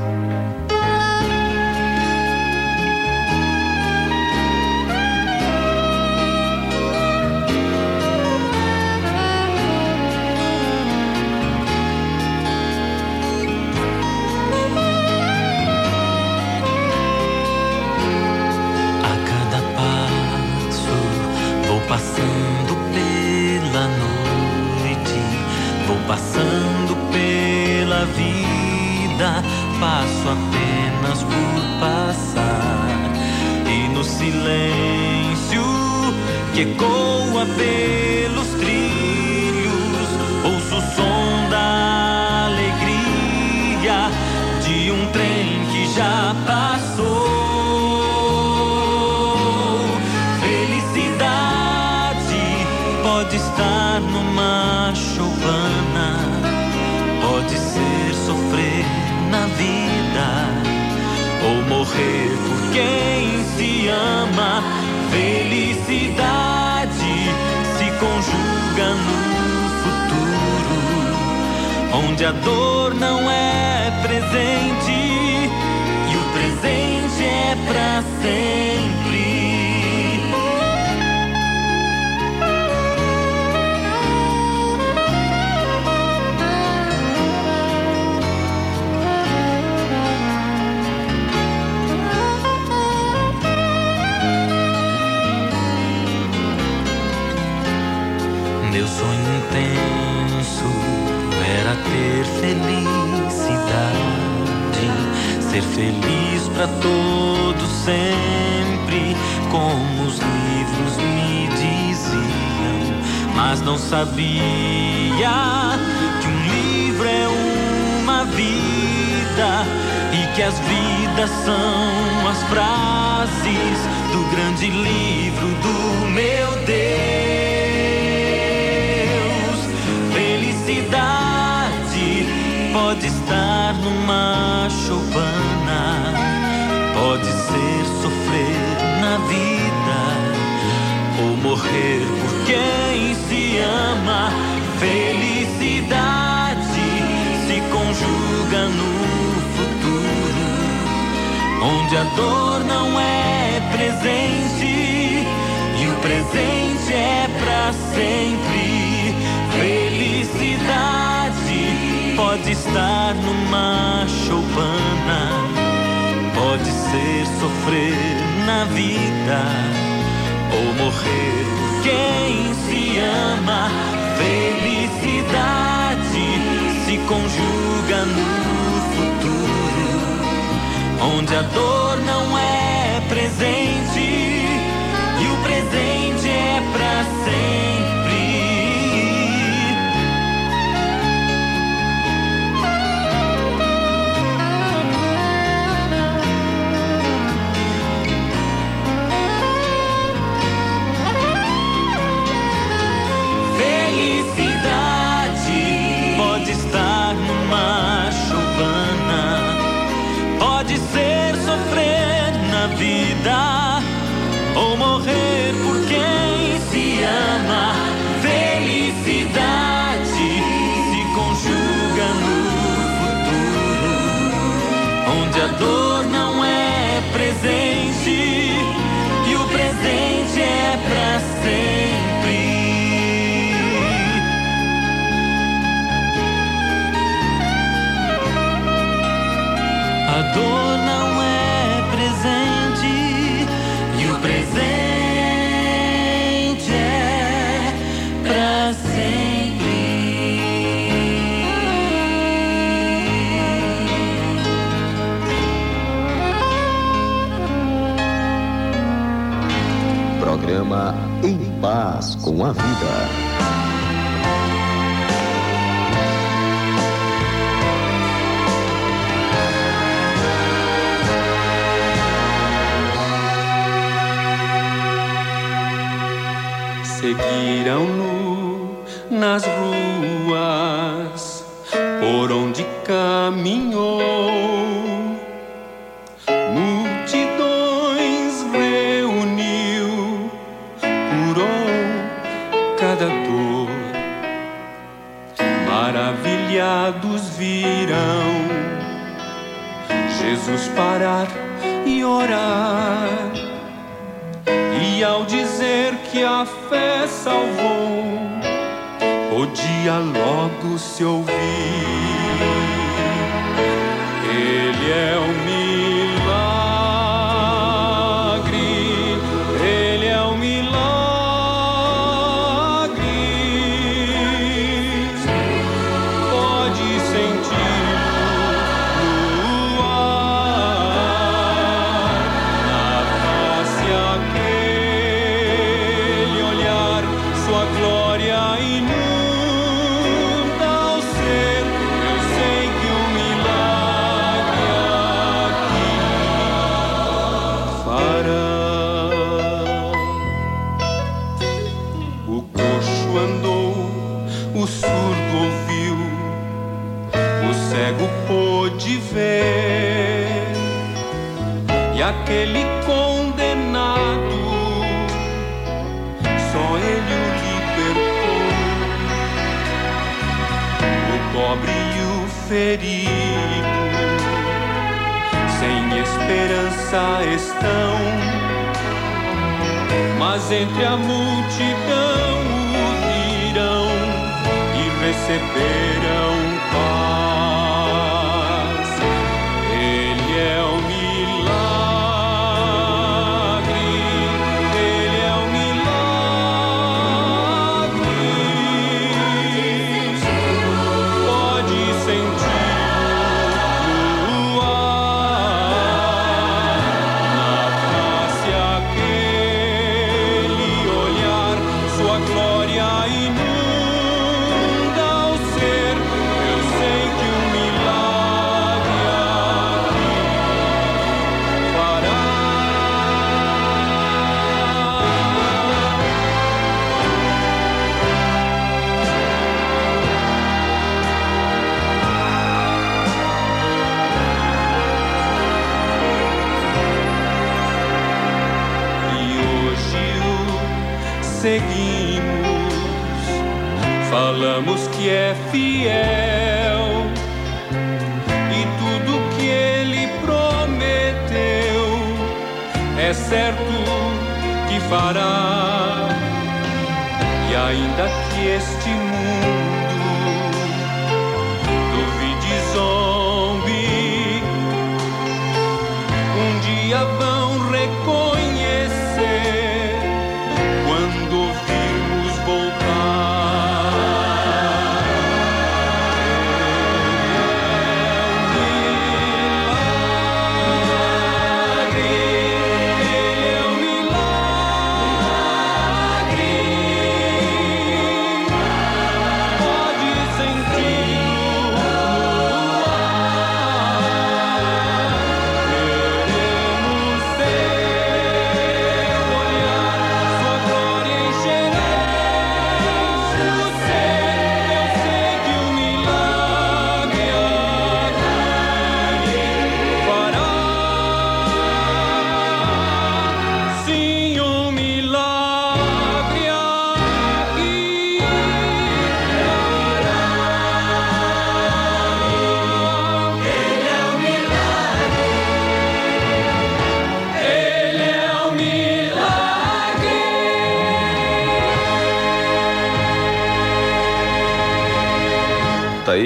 Seguiram-no nas ruas por onde caminhou. Multidões reuniu, curou cada dor. Maravilhados virão Jesus parar e orar. E ao dizer que que a fé salvou, podia logo se ouvir. Ele é o aquele condenado, só ele o libertou. O pobre e o ferido, sem esperança estão. Mas entre a multidão o irão e receberão que é fiel e tudo que ele prometeu é certo que fará. E ainda que este mundo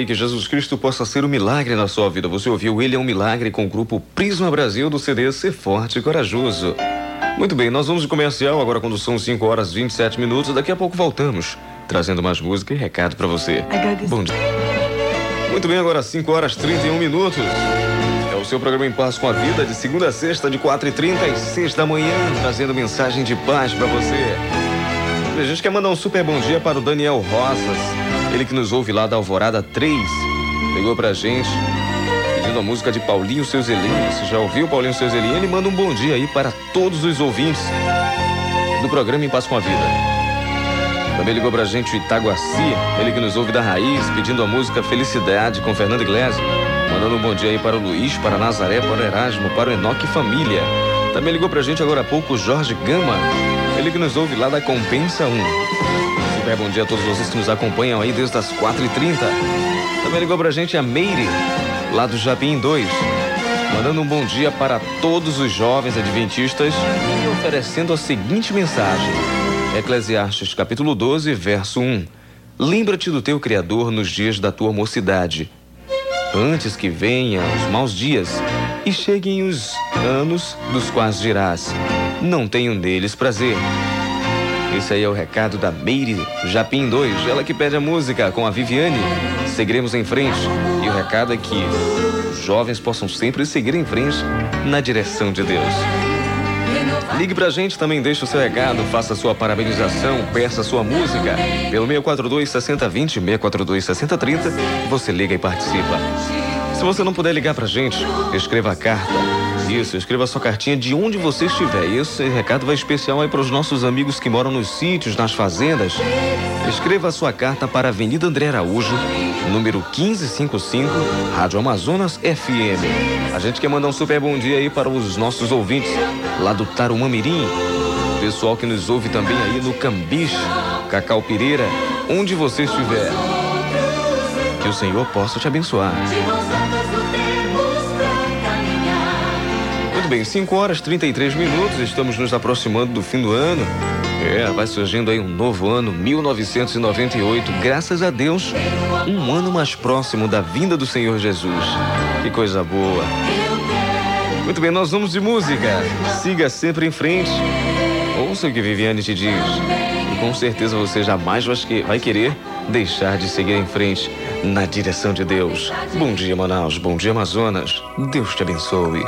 aí que Jesus Cristo possa ser um milagre na sua vida. Você ouviu Ele é um Milagre com o grupo Prisma Brasil do CD Ser Forte e Corajoso. Muito bem, nós vamos de comercial agora quando são 5 horas e 27 minutos. Daqui a pouco voltamos, trazendo mais música e recado pra você. Bom dia. Muito bem, agora 5 horas e 31 minutos. É o seu programa Em Paz com a Vida, de segunda a sexta, de 4h30 às 6 da manhã, trazendo mensagem de paz pra você. A gente quer mandar um super bom dia para o Daniel Rosas, ele que nos ouve lá da Alvorada 3. Ligou pra gente, pedindo a música de Paulinho Seu Zelinho. Você já ouviu Paulinho Seu Zelinho? Ele manda um bom dia aí para todos os ouvintes do programa Em Paz com a Vida. Também ligou pra gente o Itaguaci, ele que nos ouve da raiz, pedindo a música Felicidade com Fernando Iglesias. Mandando um bom dia aí para o Luiz, para Nazaré, para o Erasmo, para o Enoque Família. Também ligou pra gente agora há pouco o Jorge Gama, ele que nos ouve lá da Compensa 1. Bom dia a todos vocês que nos acompanham aí desde as 4h30. Também ligou pra gente a Meire, lá do Japim 2. Mandando um bom dia para todos os jovens adventistas e oferecendo a seguinte mensagem. Eclesiastes capítulo 12, verso 1. Lembra-te do teu Criador nos dias da tua mocidade, antes que venham os maus dias e cheguem os anos dos quais dirás: Não tenho neles prazer. Esse aí é o recado da Meire Japim 2, ela que pede a música com a Viviane. Seguiremos em frente. E o recado é que os jovens possam sempre seguir em frente na direção de Deus. Ligue pra gente também, deixe o seu recado, faça sua parabenização, peça sua música pelo 642 6020, 642 6030. Você liga e participa. Se você não puder ligar pra gente, escreva a carta isso. escreva sua cartinha de onde você estiver. E esse recado vai especial aí para os nossos amigos que moram nos sítios, nas fazendas. Escreva sua carta para Avenida André Araújo, número 1555, Rádio Amazonas FM. A gente quer mandar um super bom dia aí para os nossos ouvintes lá do Tarumamirim, pessoal que nos ouve também aí no Cambiche, Cacau Pereira, onde você estiver. Que o Senhor possa te abençoar. bem, 5 horas 33 minutos, estamos nos aproximando do fim do ano. É, vai surgindo aí um novo ano, 1998. Graças a Deus, um ano mais próximo da vinda do Senhor Jesus. Que coisa boa. Muito bem, nós vamos de música. Siga sempre em frente. Ouça o que Viviane te diz. E com certeza você jamais vai querer deixar de seguir em frente na direção de Deus. Bom dia, Manaus. Bom dia, Amazonas. Deus te abençoe.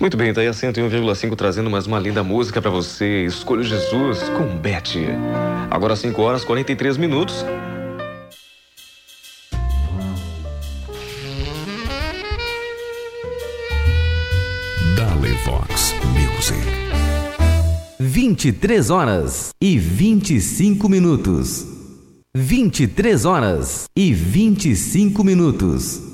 Muito bem, tá aí a 101,5 trazendo mais uma linda música para você. Escolho Jesus com Beth. Agora 5 horas 43 minutos. Dale Vox Music. 23 horas e 25 minutos. 23 horas e 25 minutos.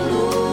Luz.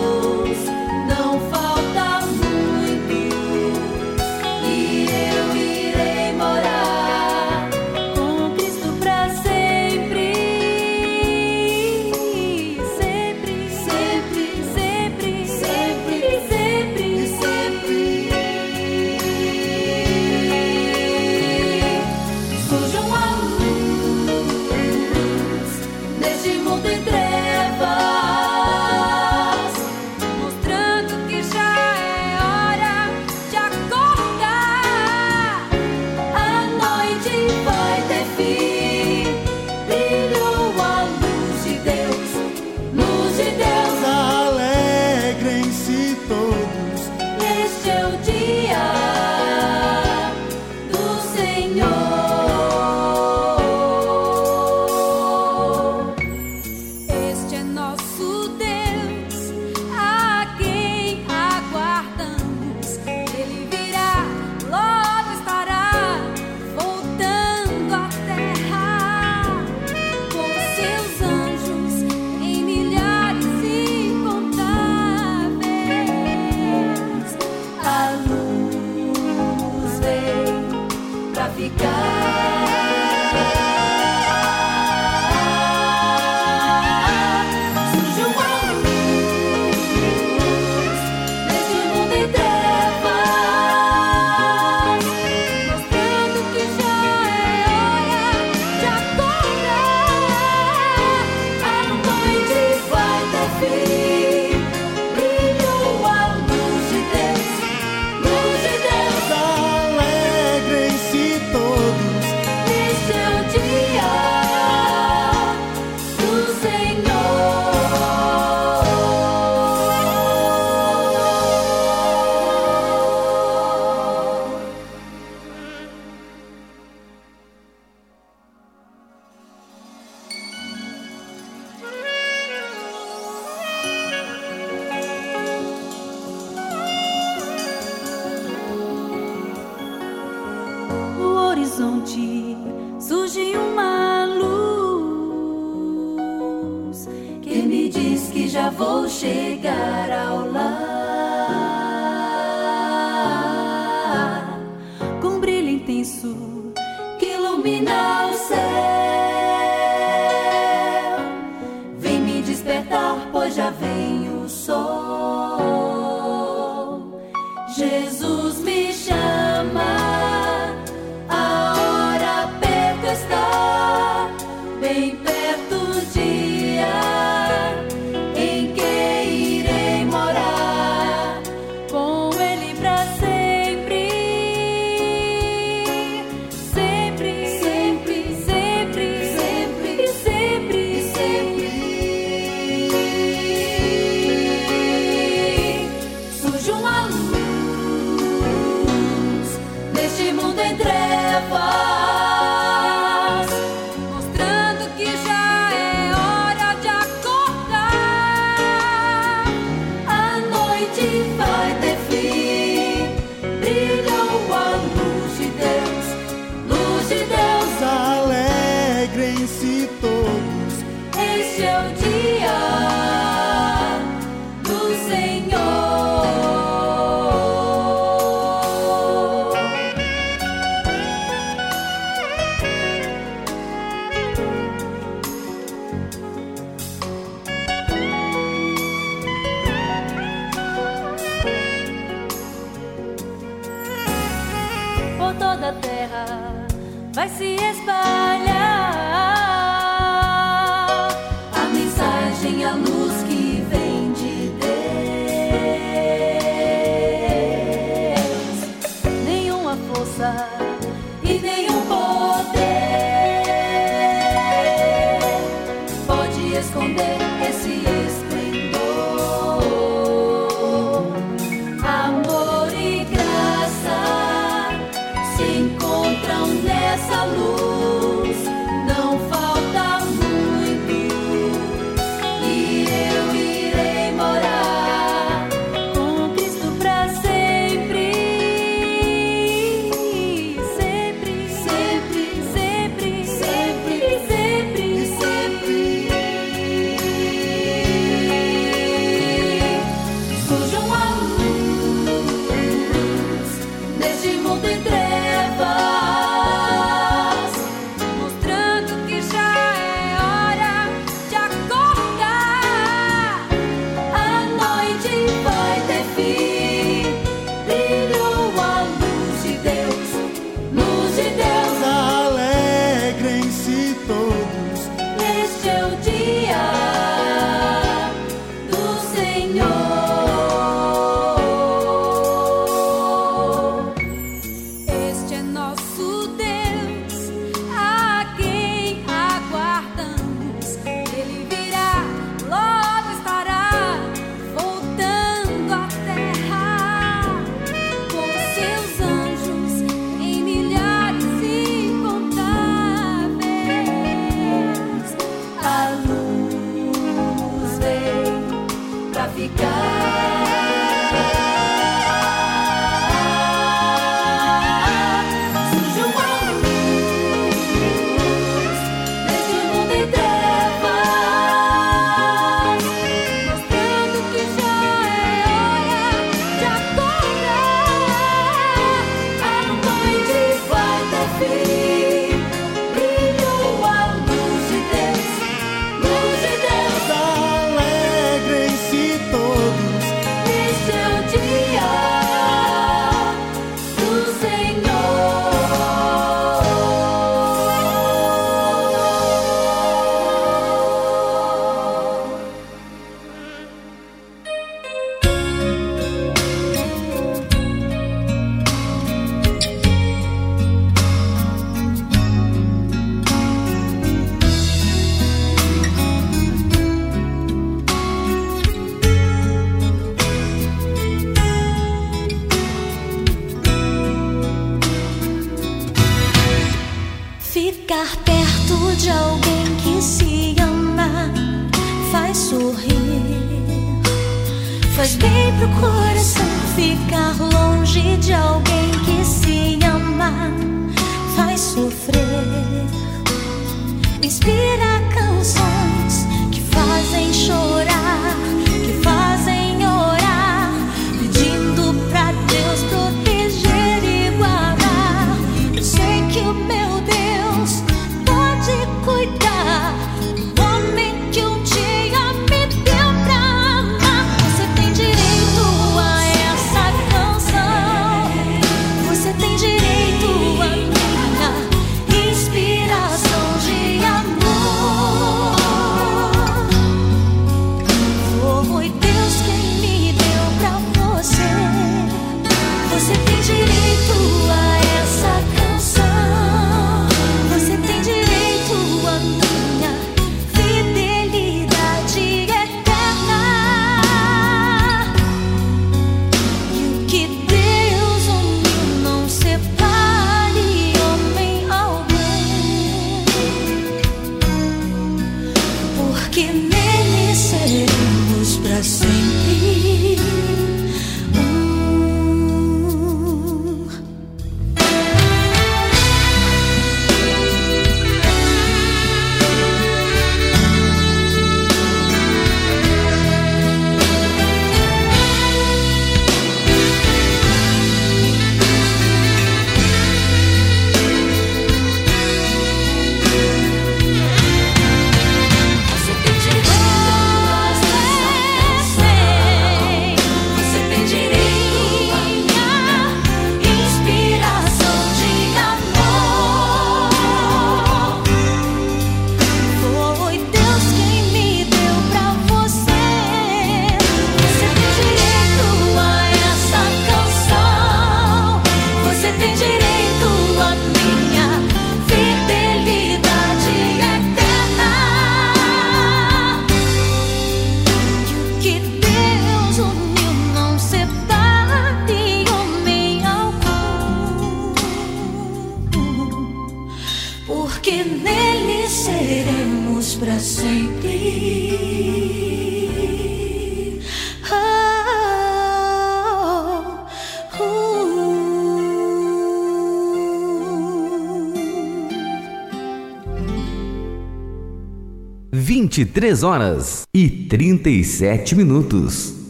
23 horas e 37 minutos.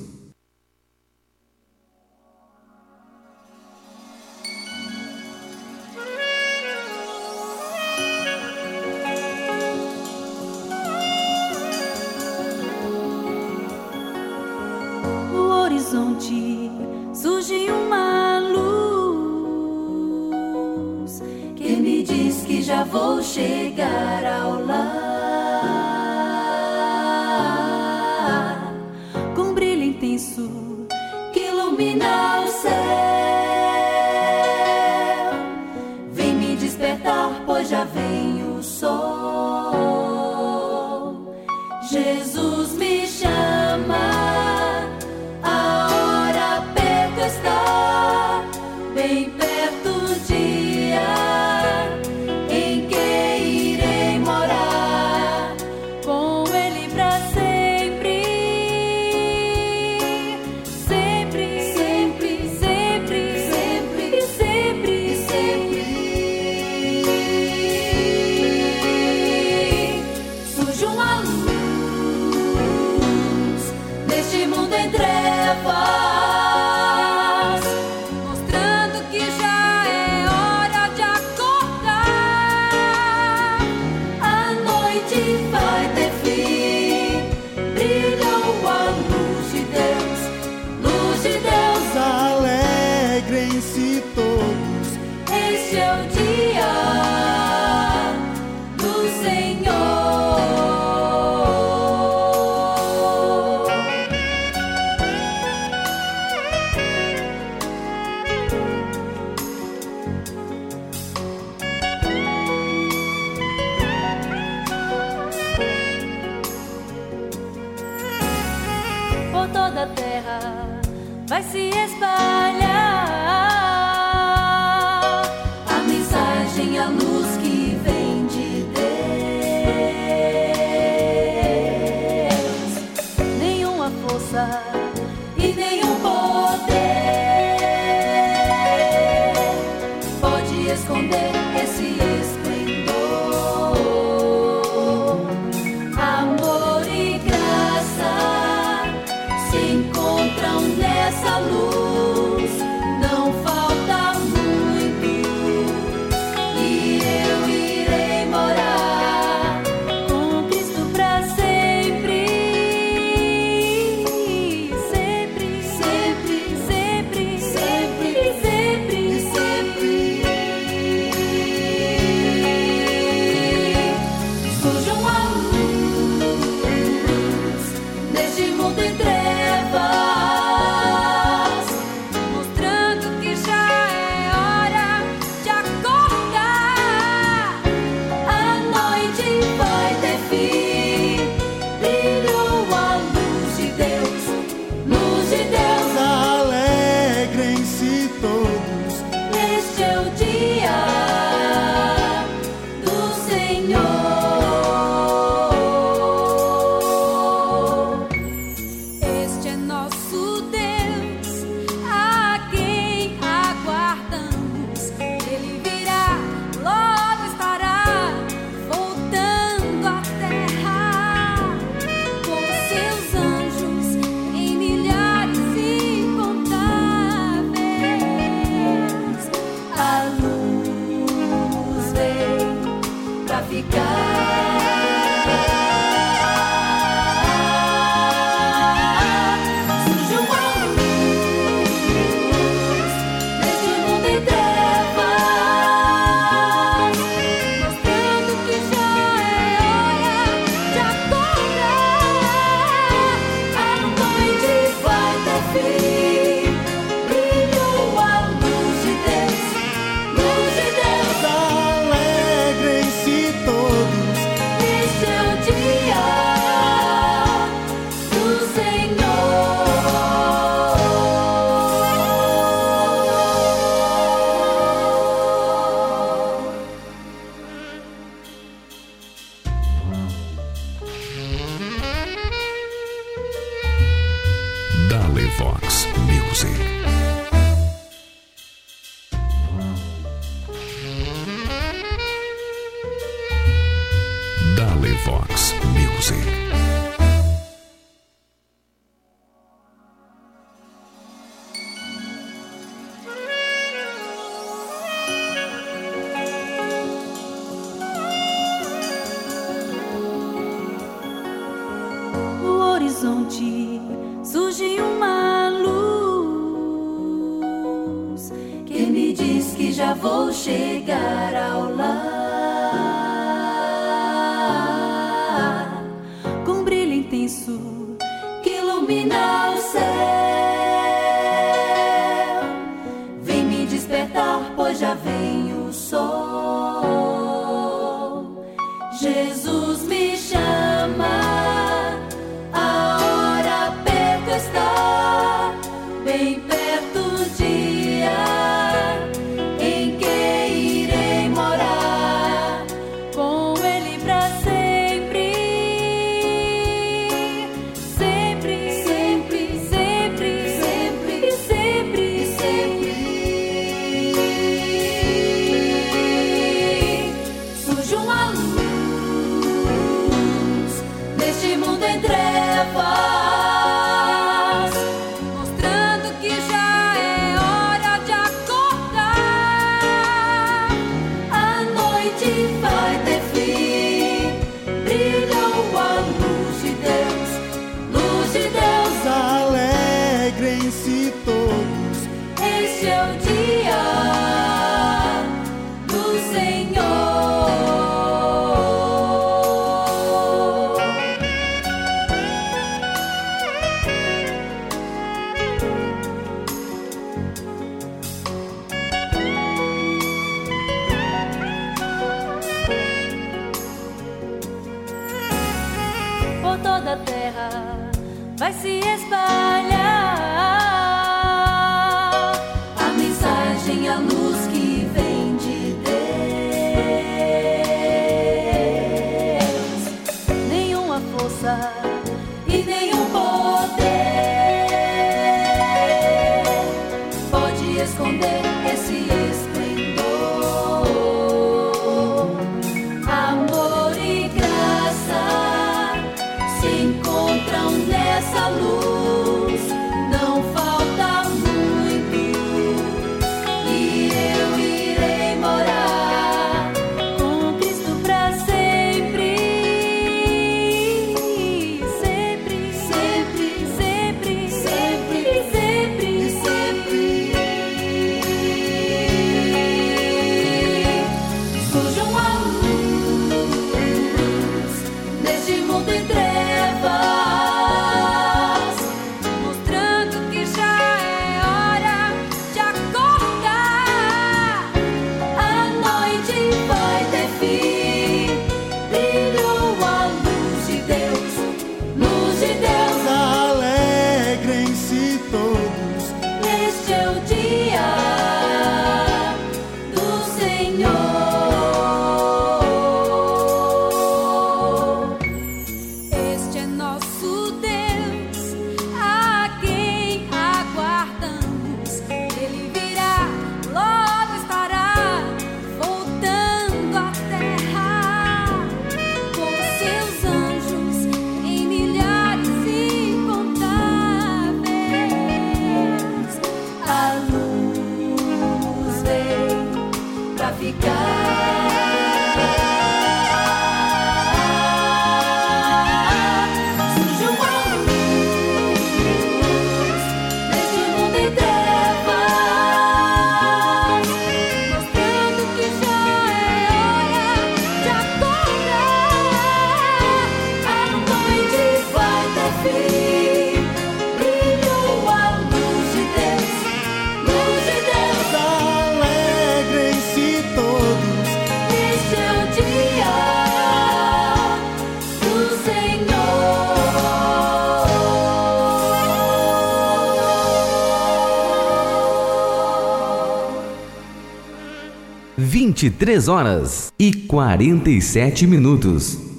23 horas e 47 minutos.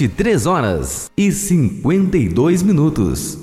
23 horas e 52 minutos.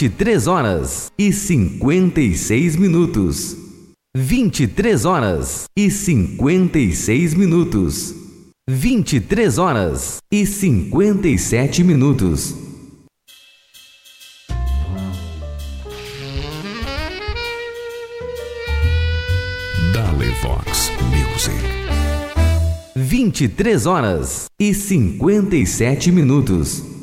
23 horas e 56 minutos. 23 horas e 56 minutos. 23 horas e 57 minutos. Dale Vox Music. 23 horas e 57 minutos.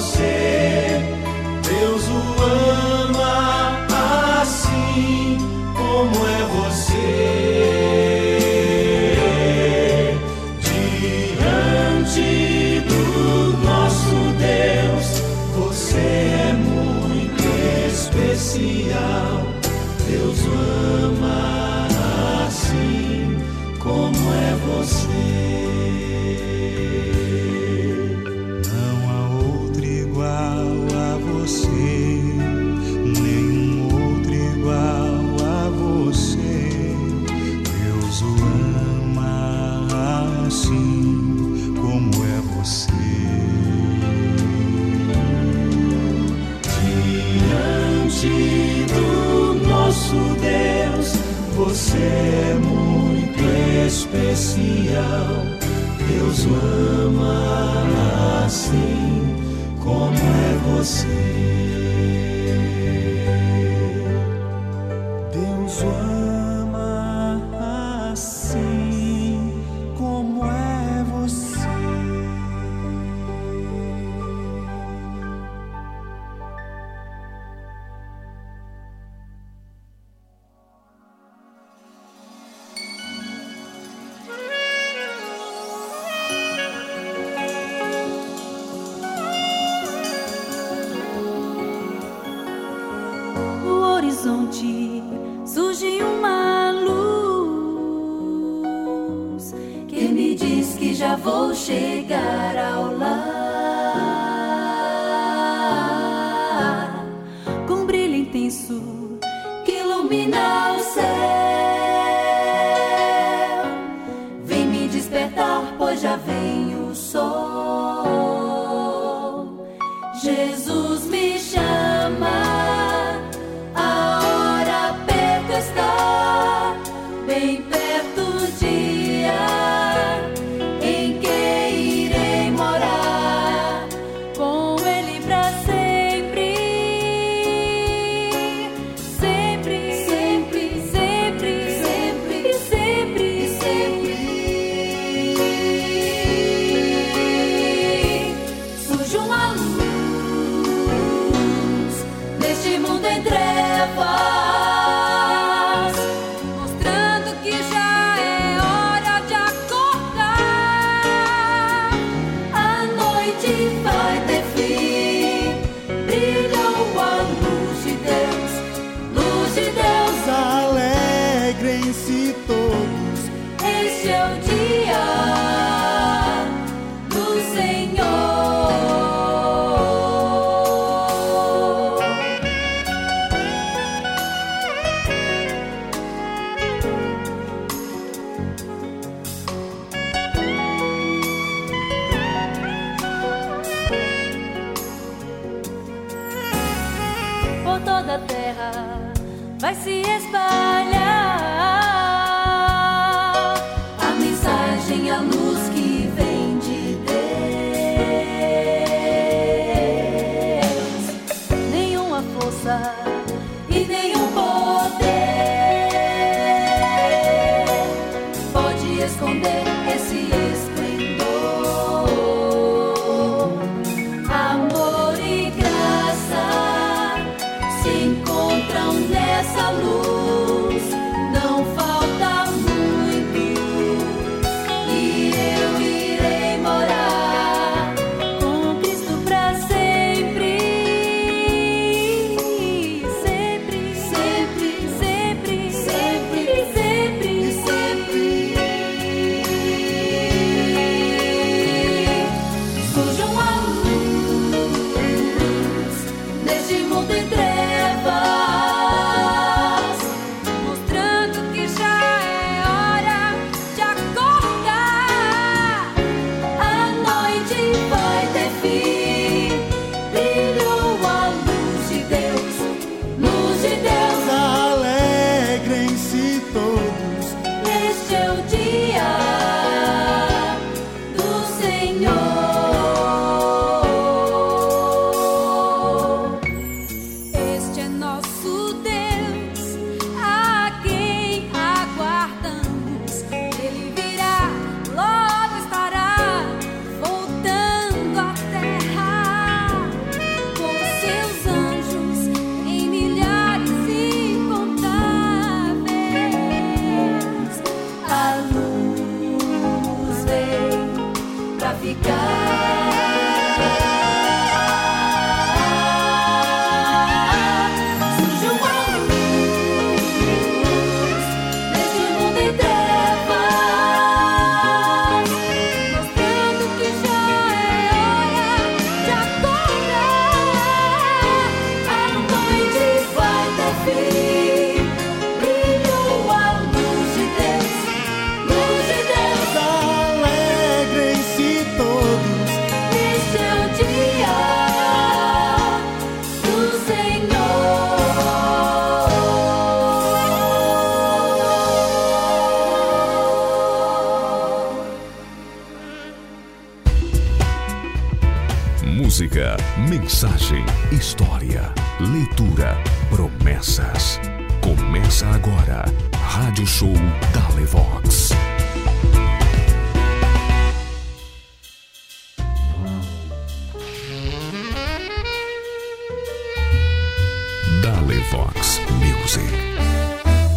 Você. Deus o ama assim como é você.